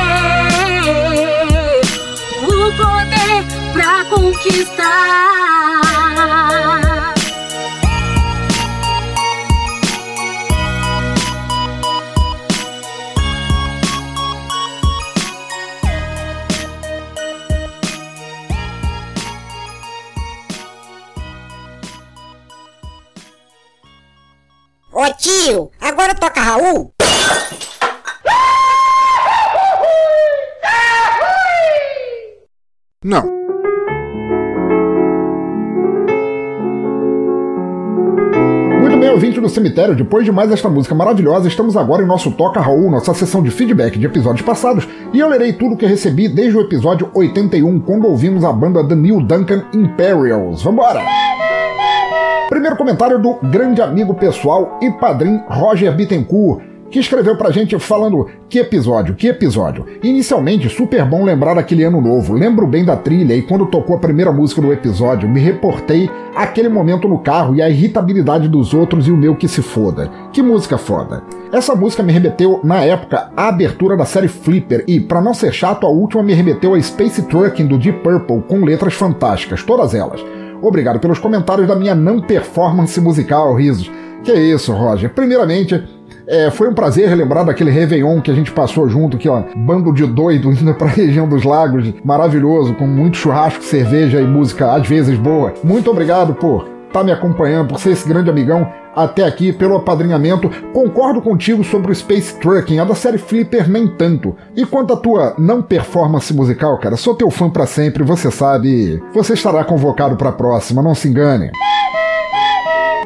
o poder pra conquistar. Ô tio, agora toca Raul. Não. Muito bem, ouvinte do cemitério, depois de mais esta música maravilhosa, estamos agora em nosso Toca Raul, nossa sessão de feedback de episódios passados, e eu lerei tudo que recebi desde o episódio 81, quando ouvimos a banda The New Duncan Imperials. Vambora! Primeiro comentário do grande amigo pessoal e padrinho Roger Bittencourt, que escreveu pra gente falando que episódio, que episódio. Inicialmente, super bom lembrar aquele ano novo. Lembro bem da trilha e quando tocou a primeira música do episódio, me reportei aquele momento no carro e a irritabilidade dos outros e o meu que se foda. Que música foda. Essa música me remeteu, na época, à abertura da série Flipper e, pra não ser chato, a última me remeteu a Space Trucking do Deep Purple, com letras fantásticas, todas elas. Obrigado pelos comentários da minha não performance musical, risos. Que é isso, Roger. Primeiramente, é, foi um prazer relembrar daquele Réveillon que a gente passou junto, que ó, bando de doido indo pra região dos lagos, maravilhoso, com muito churrasco, cerveja e música às vezes boa. Muito obrigado por estar tá me acompanhando, por ser esse grande amigão até aqui, pelo apadrinhamento. Concordo contigo sobre o Space Trucking, a da série Flipper nem tanto. E quanto à tua não performance musical, cara, sou teu fã para sempre, você sabe. Você estará convocado para a próxima, não se engane.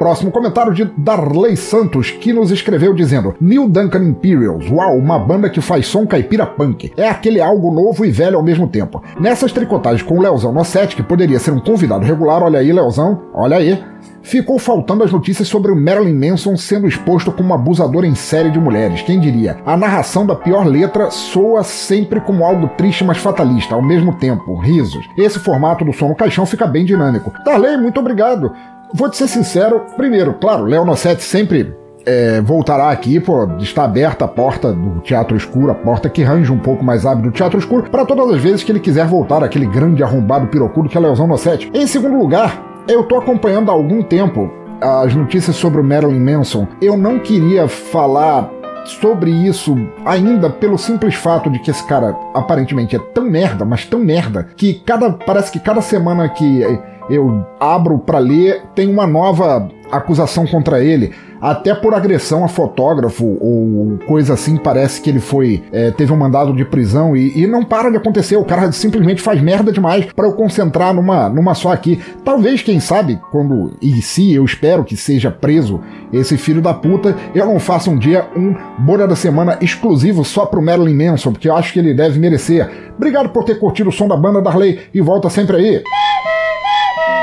Próximo comentário de Darley Santos, que nos escreveu dizendo: New Duncan Imperials, uau, uma banda que faz som caipira punk. É aquele algo novo e velho ao mesmo tempo. Nessas tricotagens com o Leozão no set, que poderia ser um convidado regular, olha aí, Leozão, olha aí. Ficou faltando as notícias sobre o Marilyn Manson sendo exposto como abusador em série de mulheres. Quem diria? A narração da pior letra soa sempre como algo triste, mas fatalista, ao mesmo tempo. Risos. Esse formato do som no caixão fica bem dinâmico. Darley, muito obrigado. Vou te ser sincero, primeiro, claro, Léo Nossetti sempre é, voltará aqui, pô, está aberta a porta do Teatro Escuro, a porta que range um pouco mais abre do Teatro Escuro, para todas as vezes que ele quiser voltar, aquele grande arrombado pirocudo que é Leozão Nossetti. Em segundo lugar, eu tô acompanhando há algum tempo as notícias sobre o Marilyn Manson. Eu não queria falar sobre isso ainda pelo simples fato de que esse cara aparentemente é tão merda, mas tão merda, que cada parece que cada semana que eu abro para ler, tem uma nova acusação contra ele, até por agressão a fotógrafo ou coisa assim, parece que ele foi é, teve um mandado de prisão e, e, não para de acontecer. O cara simplesmente faz merda demais para eu concentrar numa, numa só aqui. Talvez, quem sabe, quando e se eu espero que seja preso esse filho da puta, eu não faça um dia um Bolha da Semana exclusivo só pro Marilyn Manson, porque eu acho que ele deve merecer. Obrigado por ter curtido o som da banda Darley e volta sempre aí.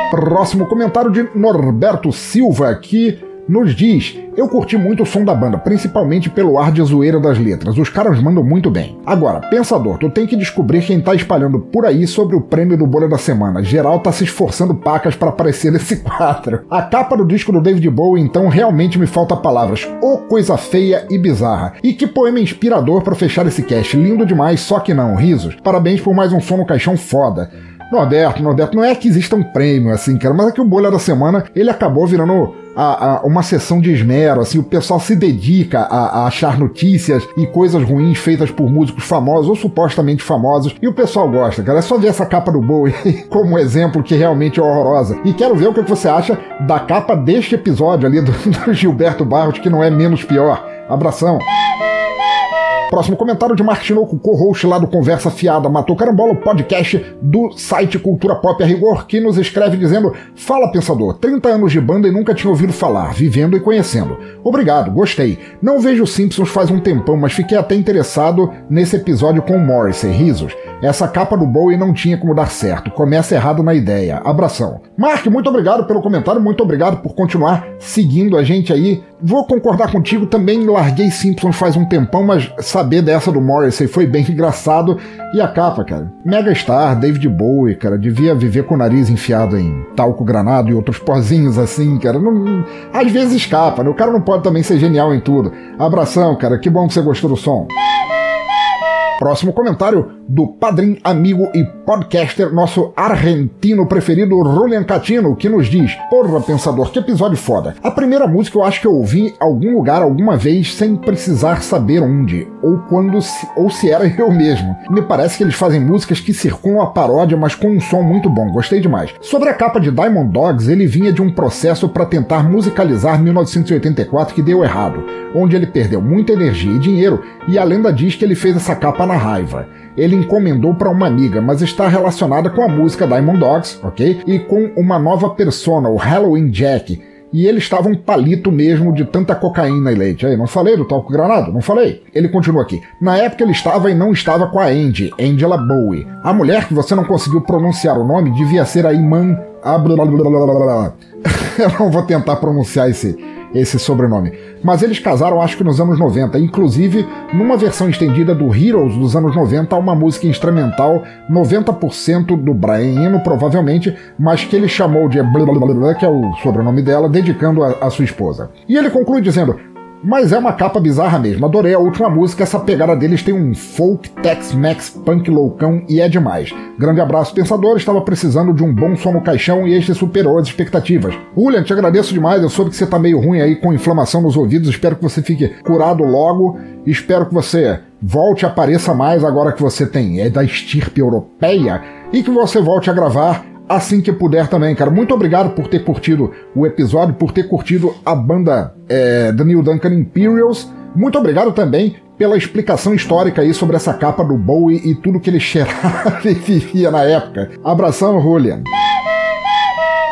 Próximo comentário de Norberto Silva, que nos diz: Eu curti muito o som da banda, principalmente pelo ar de zoeira das letras. Os caras mandam muito bem. Agora, pensador, tu tem que descobrir quem tá espalhando por aí sobre o prêmio do Bolha da Semana. Geral tá se esforçando pacas para aparecer nesse quadro. A capa do disco do David Bowie, então, realmente me falta palavras. Ô oh, coisa feia e bizarra. E que poema inspirador para fechar esse cast. Lindo demais, só que não. Risos. Parabéns por mais um som no caixão foda. Norberto, Norberto, não é que exista um prêmio, assim, cara, mas é que o Bolha da Semana, ele acabou virando a, a, uma sessão de esmero, assim, o pessoal se dedica a, a, achar notícias e coisas ruins feitas por músicos famosos ou supostamente famosos, e o pessoal gosta, cara. É só ver essa capa do Bowie como um exemplo que realmente é horrorosa. E quero ver o que você acha da capa deste episódio ali do, do Gilberto Barros, que não é menos pior. Abração! Próximo comentário de Mark Tinoco, co-host lá do Conversa Fiada, Matou Carambola, podcast do site Cultura Pop a Rigor, que nos escreve dizendo: Fala pensador, 30 anos de banda e nunca tinha ouvido falar, vivendo e conhecendo. Obrigado, gostei. Não vejo Simpsons faz um tempão, mas fiquei até interessado nesse episódio com o Morrissey, risos. Essa capa do Bowie não tinha como dar certo, começa errado na ideia. Abração. Mark, muito obrigado pelo comentário, muito obrigado por continuar seguindo a gente aí. Vou concordar contigo, também larguei Simpsons faz um tempão, mas saber dessa do Morrissey foi bem engraçado. E a capa, cara? Mega Star, David Bowie, cara, devia viver com o nariz enfiado em talco granado e outros pozinhos assim, cara. Não, às vezes escapa, né? O cara não pode também ser genial em tudo. Abração, cara, que bom que você gostou do som. Próximo comentário do padrinho, amigo e podcaster, nosso argentino preferido, Julian Catino, que nos diz: Porra, pensador, que episódio foda. A primeira música eu acho que eu ouvi em algum lugar alguma vez sem precisar saber onde, ou quando, se, ou se era eu mesmo. Me parece que eles fazem músicas que circulam a paródia, mas com um som muito bom, gostei demais. Sobre a capa de Diamond Dogs, ele vinha de um processo para tentar musicalizar 1984 que deu errado, onde ele perdeu muita energia e dinheiro, e a lenda diz que ele fez essa capa na raiva ele encomendou para uma amiga, mas está relacionada com a música Diamond Dogs, ok? E com uma nova persona, o Halloween Jack. E ele estava um palito mesmo de tanta cocaína e leite. Aí, não falei do talco granado? Não falei? Ele continua aqui. Na época ele estava e não estava com a Andy, Angela Bowie. A mulher que você não conseguiu pronunciar o nome devia ser a Iman. Eu não vou tentar pronunciar esse, esse sobrenome. Mas eles casaram acho que nos anos 90, inclusive numa versão estendida do Heroes dos anos 90, uma música instrumental 90% do Brian Eno, provavelmente, mas que ele chamou de que é o sobrenome dela, dedicando a, a sua esposa. E ele conclui dizendo: mas é uma capa bizarra mesmo. Adorei a última música, essa pegada deles tem um folk, Tex-Mex, punk loucão e é demais. Grande abraço, pensador. Estava precisando de um bom som no caixão e este superou as expectativas. Julian, te agradeço demais. Eu soube que você tá meio ruim aí com inflamação nos ouvidos. Espero que você fique curado logo. Espero que você volte apareça mais agora que você tem é da estirpe europeia e que você volte a gravar assim que puder também, cara. Muito obrigado por ter curtido o episódio, por ter curtido a banda é, da Neil Duncan Imperials. Muito obrigado também pela explicação histórica aí sobre essa capa do Bowie e tudo que ele cheirava e vivia na época. Abração, Julian.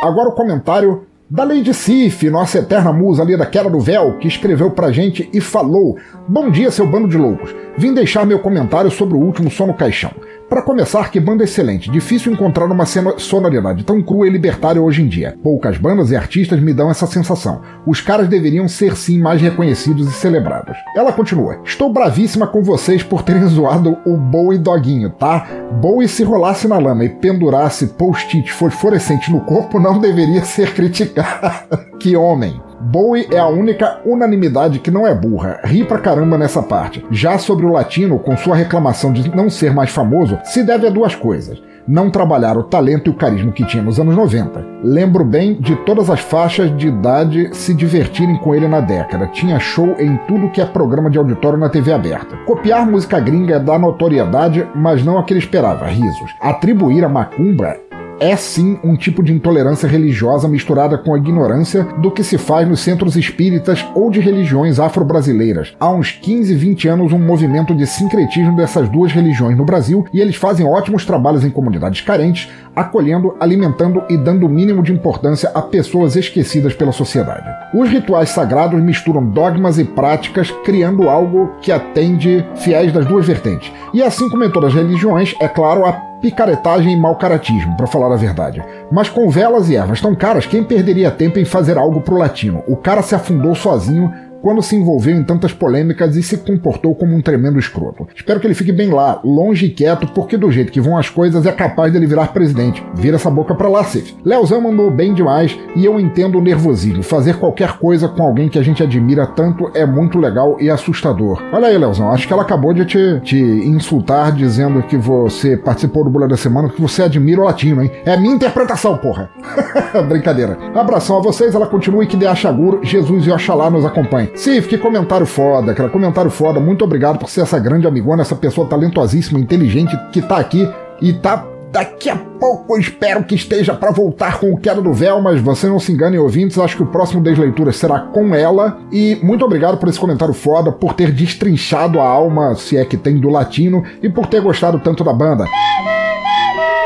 Agora o comentário da Lady Sif, nossa eterna musa ali da queda do véu, que escreveu pra gente e falou: Bom dia, seu bando de loucos. Vim deixar meu comentário sobre o último som no caixão. Para começar, que banda excelente. Difícil encontrar uma sonoridade tão crua e libertária hoje em dia. Poucas bandas e artistas me dão essa sensação. Os caras deveriam ser sim mais reconhecidos e celebrados. Ela continua: Estou bravíssima com vocês por terem zoado o Bowie Doguinho, tá? Bowie se rolasse na lama e pendurasse post-it fosforescente no corpo não deveria ser criticado. que homem! Bowie é a única unanimidade que não é burra, ri pra caramba nessa parte. Já sobre o latino, com sua reclamação de não ser mais famoso, se deve a duas coisas não trabalhar o talento e o carisma que tinha nos anos 90. Lembro bem de todas as faixas de idade se divertirem com ele na década. Tinha show em tudo que é programa de auditório na TV aberta. Copiar música gringa é dar notoriedade, mas não a que ele esperava, risos. Atribuir a Macumba é sim um tipo de intolerância religiosa misturada com a ignorância do que se faz nos centros espíritas ou de religiões afro-brasileiras. Há uns 15, 20 anos, um movimento de sincretismo dessas duas religiões no Brasil e eles fazem ótimos trabalhos em comunidades carentes, acolhendo, alimentando e dando o mínimo de importância a pessoas esquecidas pela sociedade. Os rituais sagrados misturam dogmas e práticas, criando algo que atende fiéis das duas vertentes. E assim como em todas as religiões, é claro, a picaretagem e mau caratismo, para falar a verdade. Mas com velas e ervas tão caras, quem perderia tempo em fazer algo pro latino? O cara se afundou sozinho quando se envolveu em tantas polêmicas e se comportou como um tremendo escroto. Espero que ele fique bem lá, longe e quieto, porque do jeito que vão as coisas é capaz dele virar presidente. Vira essa boca pra lá, Cif. Leozão mandou bem demais e eu entendo o nervosismo. Fazer qualquer coisa com alguém que a gente admira tanto é muito legal e assustador. Olha aí, Leozão, acho que ela acabou de te, te insultar dizendo que você participou do Bolha da Semana, que você admira o latino, hein? É minha interpretação, porra. Brincadeira. Abração a vocês, ela continua e que dê a Jesus e Oxalá nos acompanhe. Sif, que comentário foda, cara. Comentário foda. Muito obrigado por ser essa grande amigona, essa pessoa talentosíssima, inteligente, que tá aqui e tá. Daqui a pouco eu espero que esteja para voltar com o Queda do Véu, mas você não se engane, ouvintes, acho que o próximo Desleituras será com ela. E muito obrigado por esse comentário foda, por ter destrinchado a alma, se é que tem, do latino, e por ter gostado tanto da banda.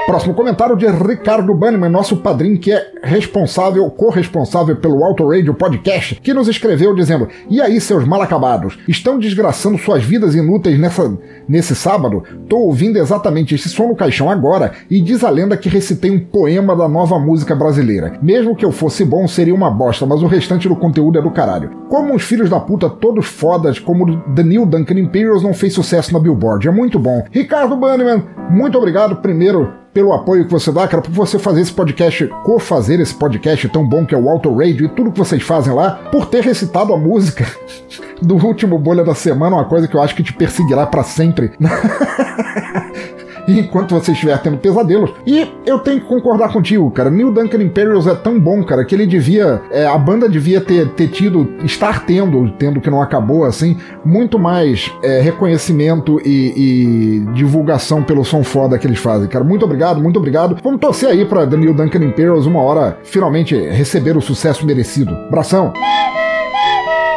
Próximo comentário de Ricardo Banniman, nosso padrinho que é responsável, corresponsável pelo Auto Radio Podcast, que nos escreveu dizendo: E aí, seus mal acabados, estão desgraçando suas vidas inúteis nessa, nesse sábado? Tô ouvindo exatamente esse som no caixão agora e diz a lenda que recitei um poema da nova música brasileira. Mesmo que eu fosse bom, seria uma bosta, mas o restante do conteúdo é do caralho. Como uns filhos da puta todos fodas, como The New Duncan Imperials não fez sucesso na Billboard. É muito bom. Ricardo Banniman, muito obrigado primeiro pelo apoio que você dá, cara, por você fazer esse podcast, co-fazer esse podcast tão bom que é o Auto Radio e tudo que vocês fazem lá, por ter recitado a música do último Bolha da Semana, uma coisa que eu acho que te perseguirá para sempre. enquanto você estiver tendo pesadelos. E eu tenho que concordar contigo, cara. Neil Duncan Imperials é tão bom, cara, que ele devia. É, a banda devia ter, ter tido, estar tendo, tendo que não acabou, assim, muito mais é, reconhecimento e, e, divulgação pelo som foda que eles fazem, cara. Muito obrigado, muito obrigado. Vamos torcer aí pra Neil Duncan Imperials uma hora finalmente receber o sucesso merecido. Abração!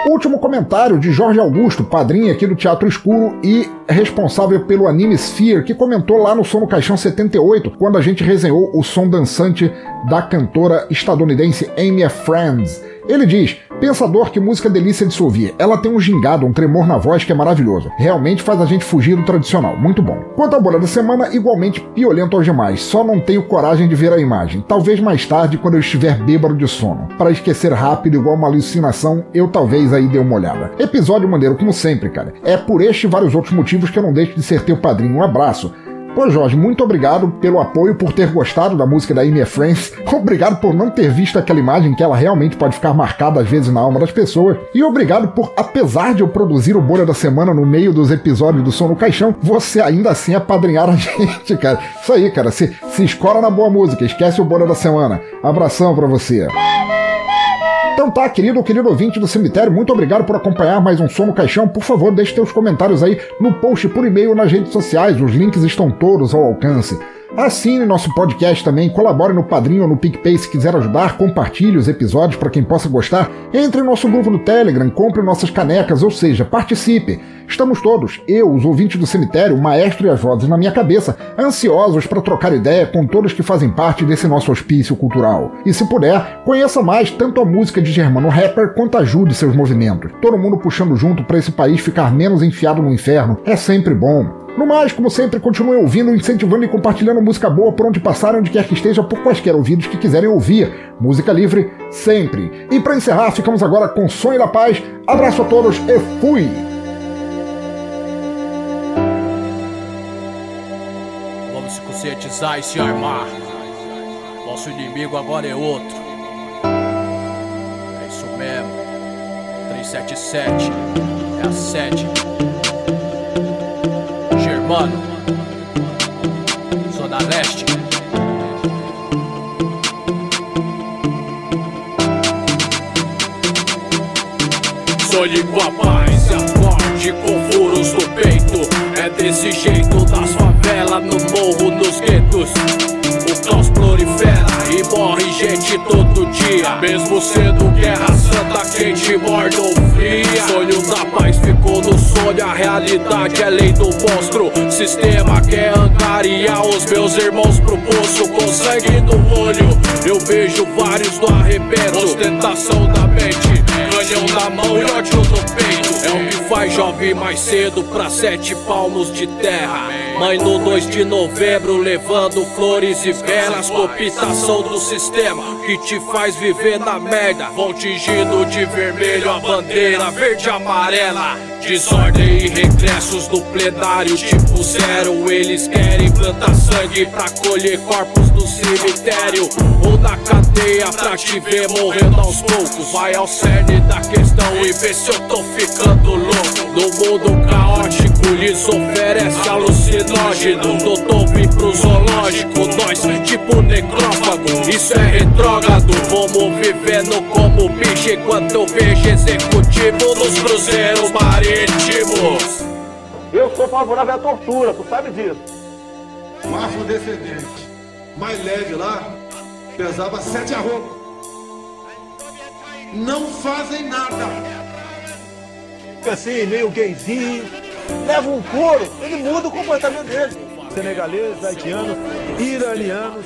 Último comentário de Jorge Augusto, padrinho aqui do Teatro Escuro e responsável pelo Anime Sphere, que comentou lá no Som no Caixão 78, quando a gente resenhou o som dançante da cantora estadunidense Amy Friends. Ele diz: Pensador, que música delícia de se ouvir. Ela tem um gingado, um tremor na voz que é maravilhoso. Realmente faz a gente fugir do tradicional. Muito bom. Quanto à bolha da semana, igualmente piolento aos demais. Só não tenho coragem de ver a imagem. Talvez mais tarde, quando eu estiver bêbado de sono. Para esquecer rápido, igual uma alucinação, eu talvez aí dê uma olhada. Episódio maneiro, como sempre, cara. É por este e vários outros motivos que eu não deixo de ser teu padrinho. Um abraço. Pô, Jorge, muito obrigado pelo apoio, por ter gostado da música da Amy Friends. Obrigado por não ter visto aquela imagem que ela realmente pode ficar marcada às vezes na alma das pessoas. E obrigado por, apesar de eu produzir o Bolha da Semana no meio dos episódios do Som no Caixão, você ainda assim apadrinhar a gente, cara. Isso aí, cara. Se, se escora na boa música, esquece o Bolha da Semana. Abração pra você. Então tá, querido ou querido ouvinte do cemitério, muito obrigado por acompanhar mais um Som no Caixão. Por favor, deixe seus comentários aí no post por e-mail nas redes sociais, os links estão todos ao alcance. Assine nosso podcast também, colabore no Padrinho ou no PicPay se quiser ajudar, compartilhe os episódios para quem possa gostar, entre em nosso grupo no Telegram, compre nossas canecas, ou seja, participe. Estamos todos, eu, os ouvintes do cemitério, o maestro e as vozes na minha cabeça, ansiosos para trocar ideia com todos que fazem parte desse nosso hospício cultural. E se puder, conheça mais tanto a música de Germano Rapper quanto ajude seus movimentos. Todo mundo puxando junto para esse país ficar menos enfiado no inferno é sempre bom. No mais, como sempre, continue ouvindo, incentivando e compartilhando música boa por onde passar, onde quer que esteja, por quaisquer ouvidos que quiserem ouvir. Música livre, sempre. E para encerrar, ficamos agora com Sonho da Paz. Abraço a todos e fui! Vamos se conscientizar e se armar. Nosso inimigo agora é outro. É isso mesmo. 377 é a sede. Germano, Zona Leste. Sonhe com a paz e acorde com furos no peito. É desse jeito nas favelas, no morro, nos guetos. O caos prolifica morre gente todo dia. Mesmo sendo guerra santa, quente, morna ou fria. Sonho da paz ficou no sonho, a realidade é lei do monstro. Sistema quer angariar os meus irmãos pro poço com sangue no olho. Eu vejo vários no arrebento, ostentação da mente, canhão na mão e ódio no peito. É o que faz jovem mais cedo pra sete palmos de terra. Mãe no 2 de novembro levando flores e velas, cooptação do sistema que te faz viver na merda. Vão tingindo de vermelho a bandeira verde e amarela. Desordem e regressos no plenário tipo zero. Eles querem plantar sangue pra colher corpos no cemitério ou na cadeia pra te ver morrendo aos poucos. Vai ao cerne da questão e vê se eu tô ficando louco. No mundo caótico lhes oferece alucinógeno. Do topo pro zoológico, nós tipo necrófago. Isso é retrógrado, vamos vivendo como bicho enquanto eu vejo executivo nos cruzeiros marítimos. Eu sou favorável à tortura, tu sabe disso. Um afrodescendente mais leve lá pesava sete arrobas. Não fazem nada. Fica assim, meio gayzinho, leva um couro, ele muda o comportamento dele. Senegaleses, haitianos, iranianos,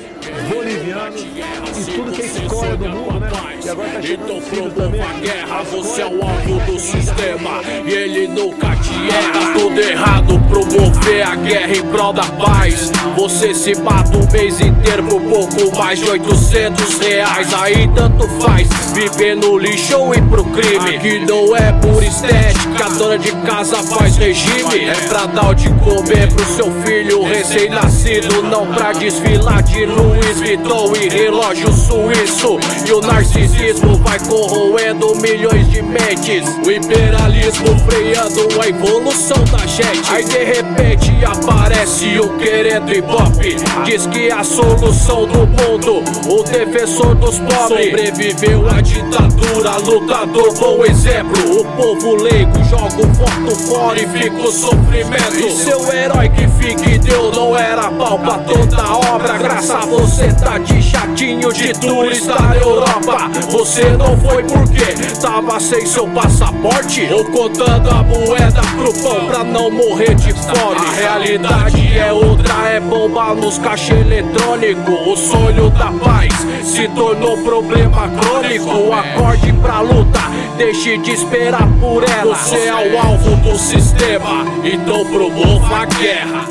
bolivianos e tudo que é escolha do mundo, né? E agora tá Então promova a guerra, você é o alvo do sistema. E ele nunca te erra, tudo errado Promover a guerra em prol da paz. Você se mata o mês inteiro por pouco mais de 800 reais. Aí tanto faz, viver no lixo ou ir pro crime. Que não é por estética, a dona de casa faz regime. É pra dar o de comer pro seu filho recém-nascido Não pra desfilar de Louis Vuitton e relógio suíço. E o narcisismo vai corroendo milhões de mentes. O imperialismo freando a evolução da gente. Aí de repente aparece o querendo ibope. Diz que é a solução do mundo. O defensor dos pobres. Sobreviveu à ditadura. Lutador, bom exemplo. O povo leigo joga o voto fora e fica o sofrimento. E seu herói que fica e deu não era pau pra toda obra. Graças a você tá de chatinho de turista na Europa. Você não foi porque tava sem seu passaporte Ou contando a moeda pro pão pra não morrer de fome? A realidade é outra, é bomba nos caixa eletrônico. O sonho da paz se tornou problema crônico. Acorde pra luta, deixe de esperar por ela. Você é o alvo do sistema, então promova a guerra.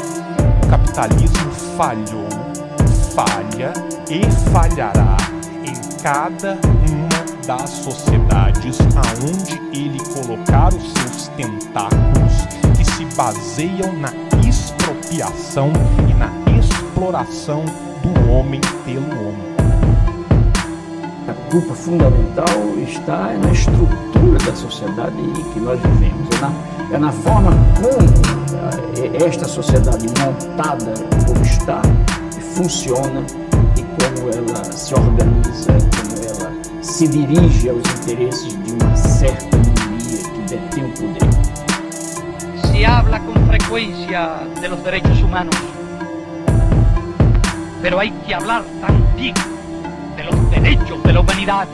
O capitalismo falhou, falha e falhará em cada uma das sociedades aonde ele colocar os seus tentáculos que se baseiam na expropriação e na exploração do homem pelo homem. A culpa fundamental está na estrutura da sociedade em que nós vivemos, é na, é na forma como eh, esta sociedade montada como está funciona e como ela se organiza, como ela se dirige aos interesses de uma certa minoria que detém o poder. Se habla con frecuencia de los derechos humanos, pero hay que hablar también de los derechos de la humanidad.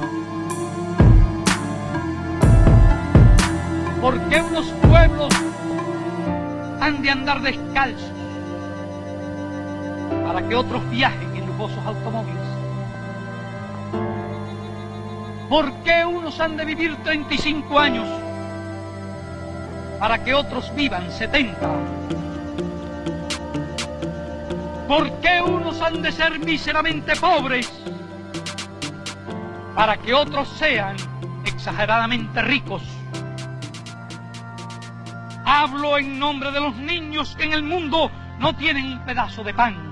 ¿Por qué unos pueblos han de andar descalzos para que otros viajen en lujosos automóviles? ¿Por qué unos han de vivir 35 años para que otros vivan 70? ¿Por qué unos han de ser míseramente pobres para que otros sean exageradamente ricos? Hablo en nombre de los niños que en el mundo no tienen un pedazo de pan.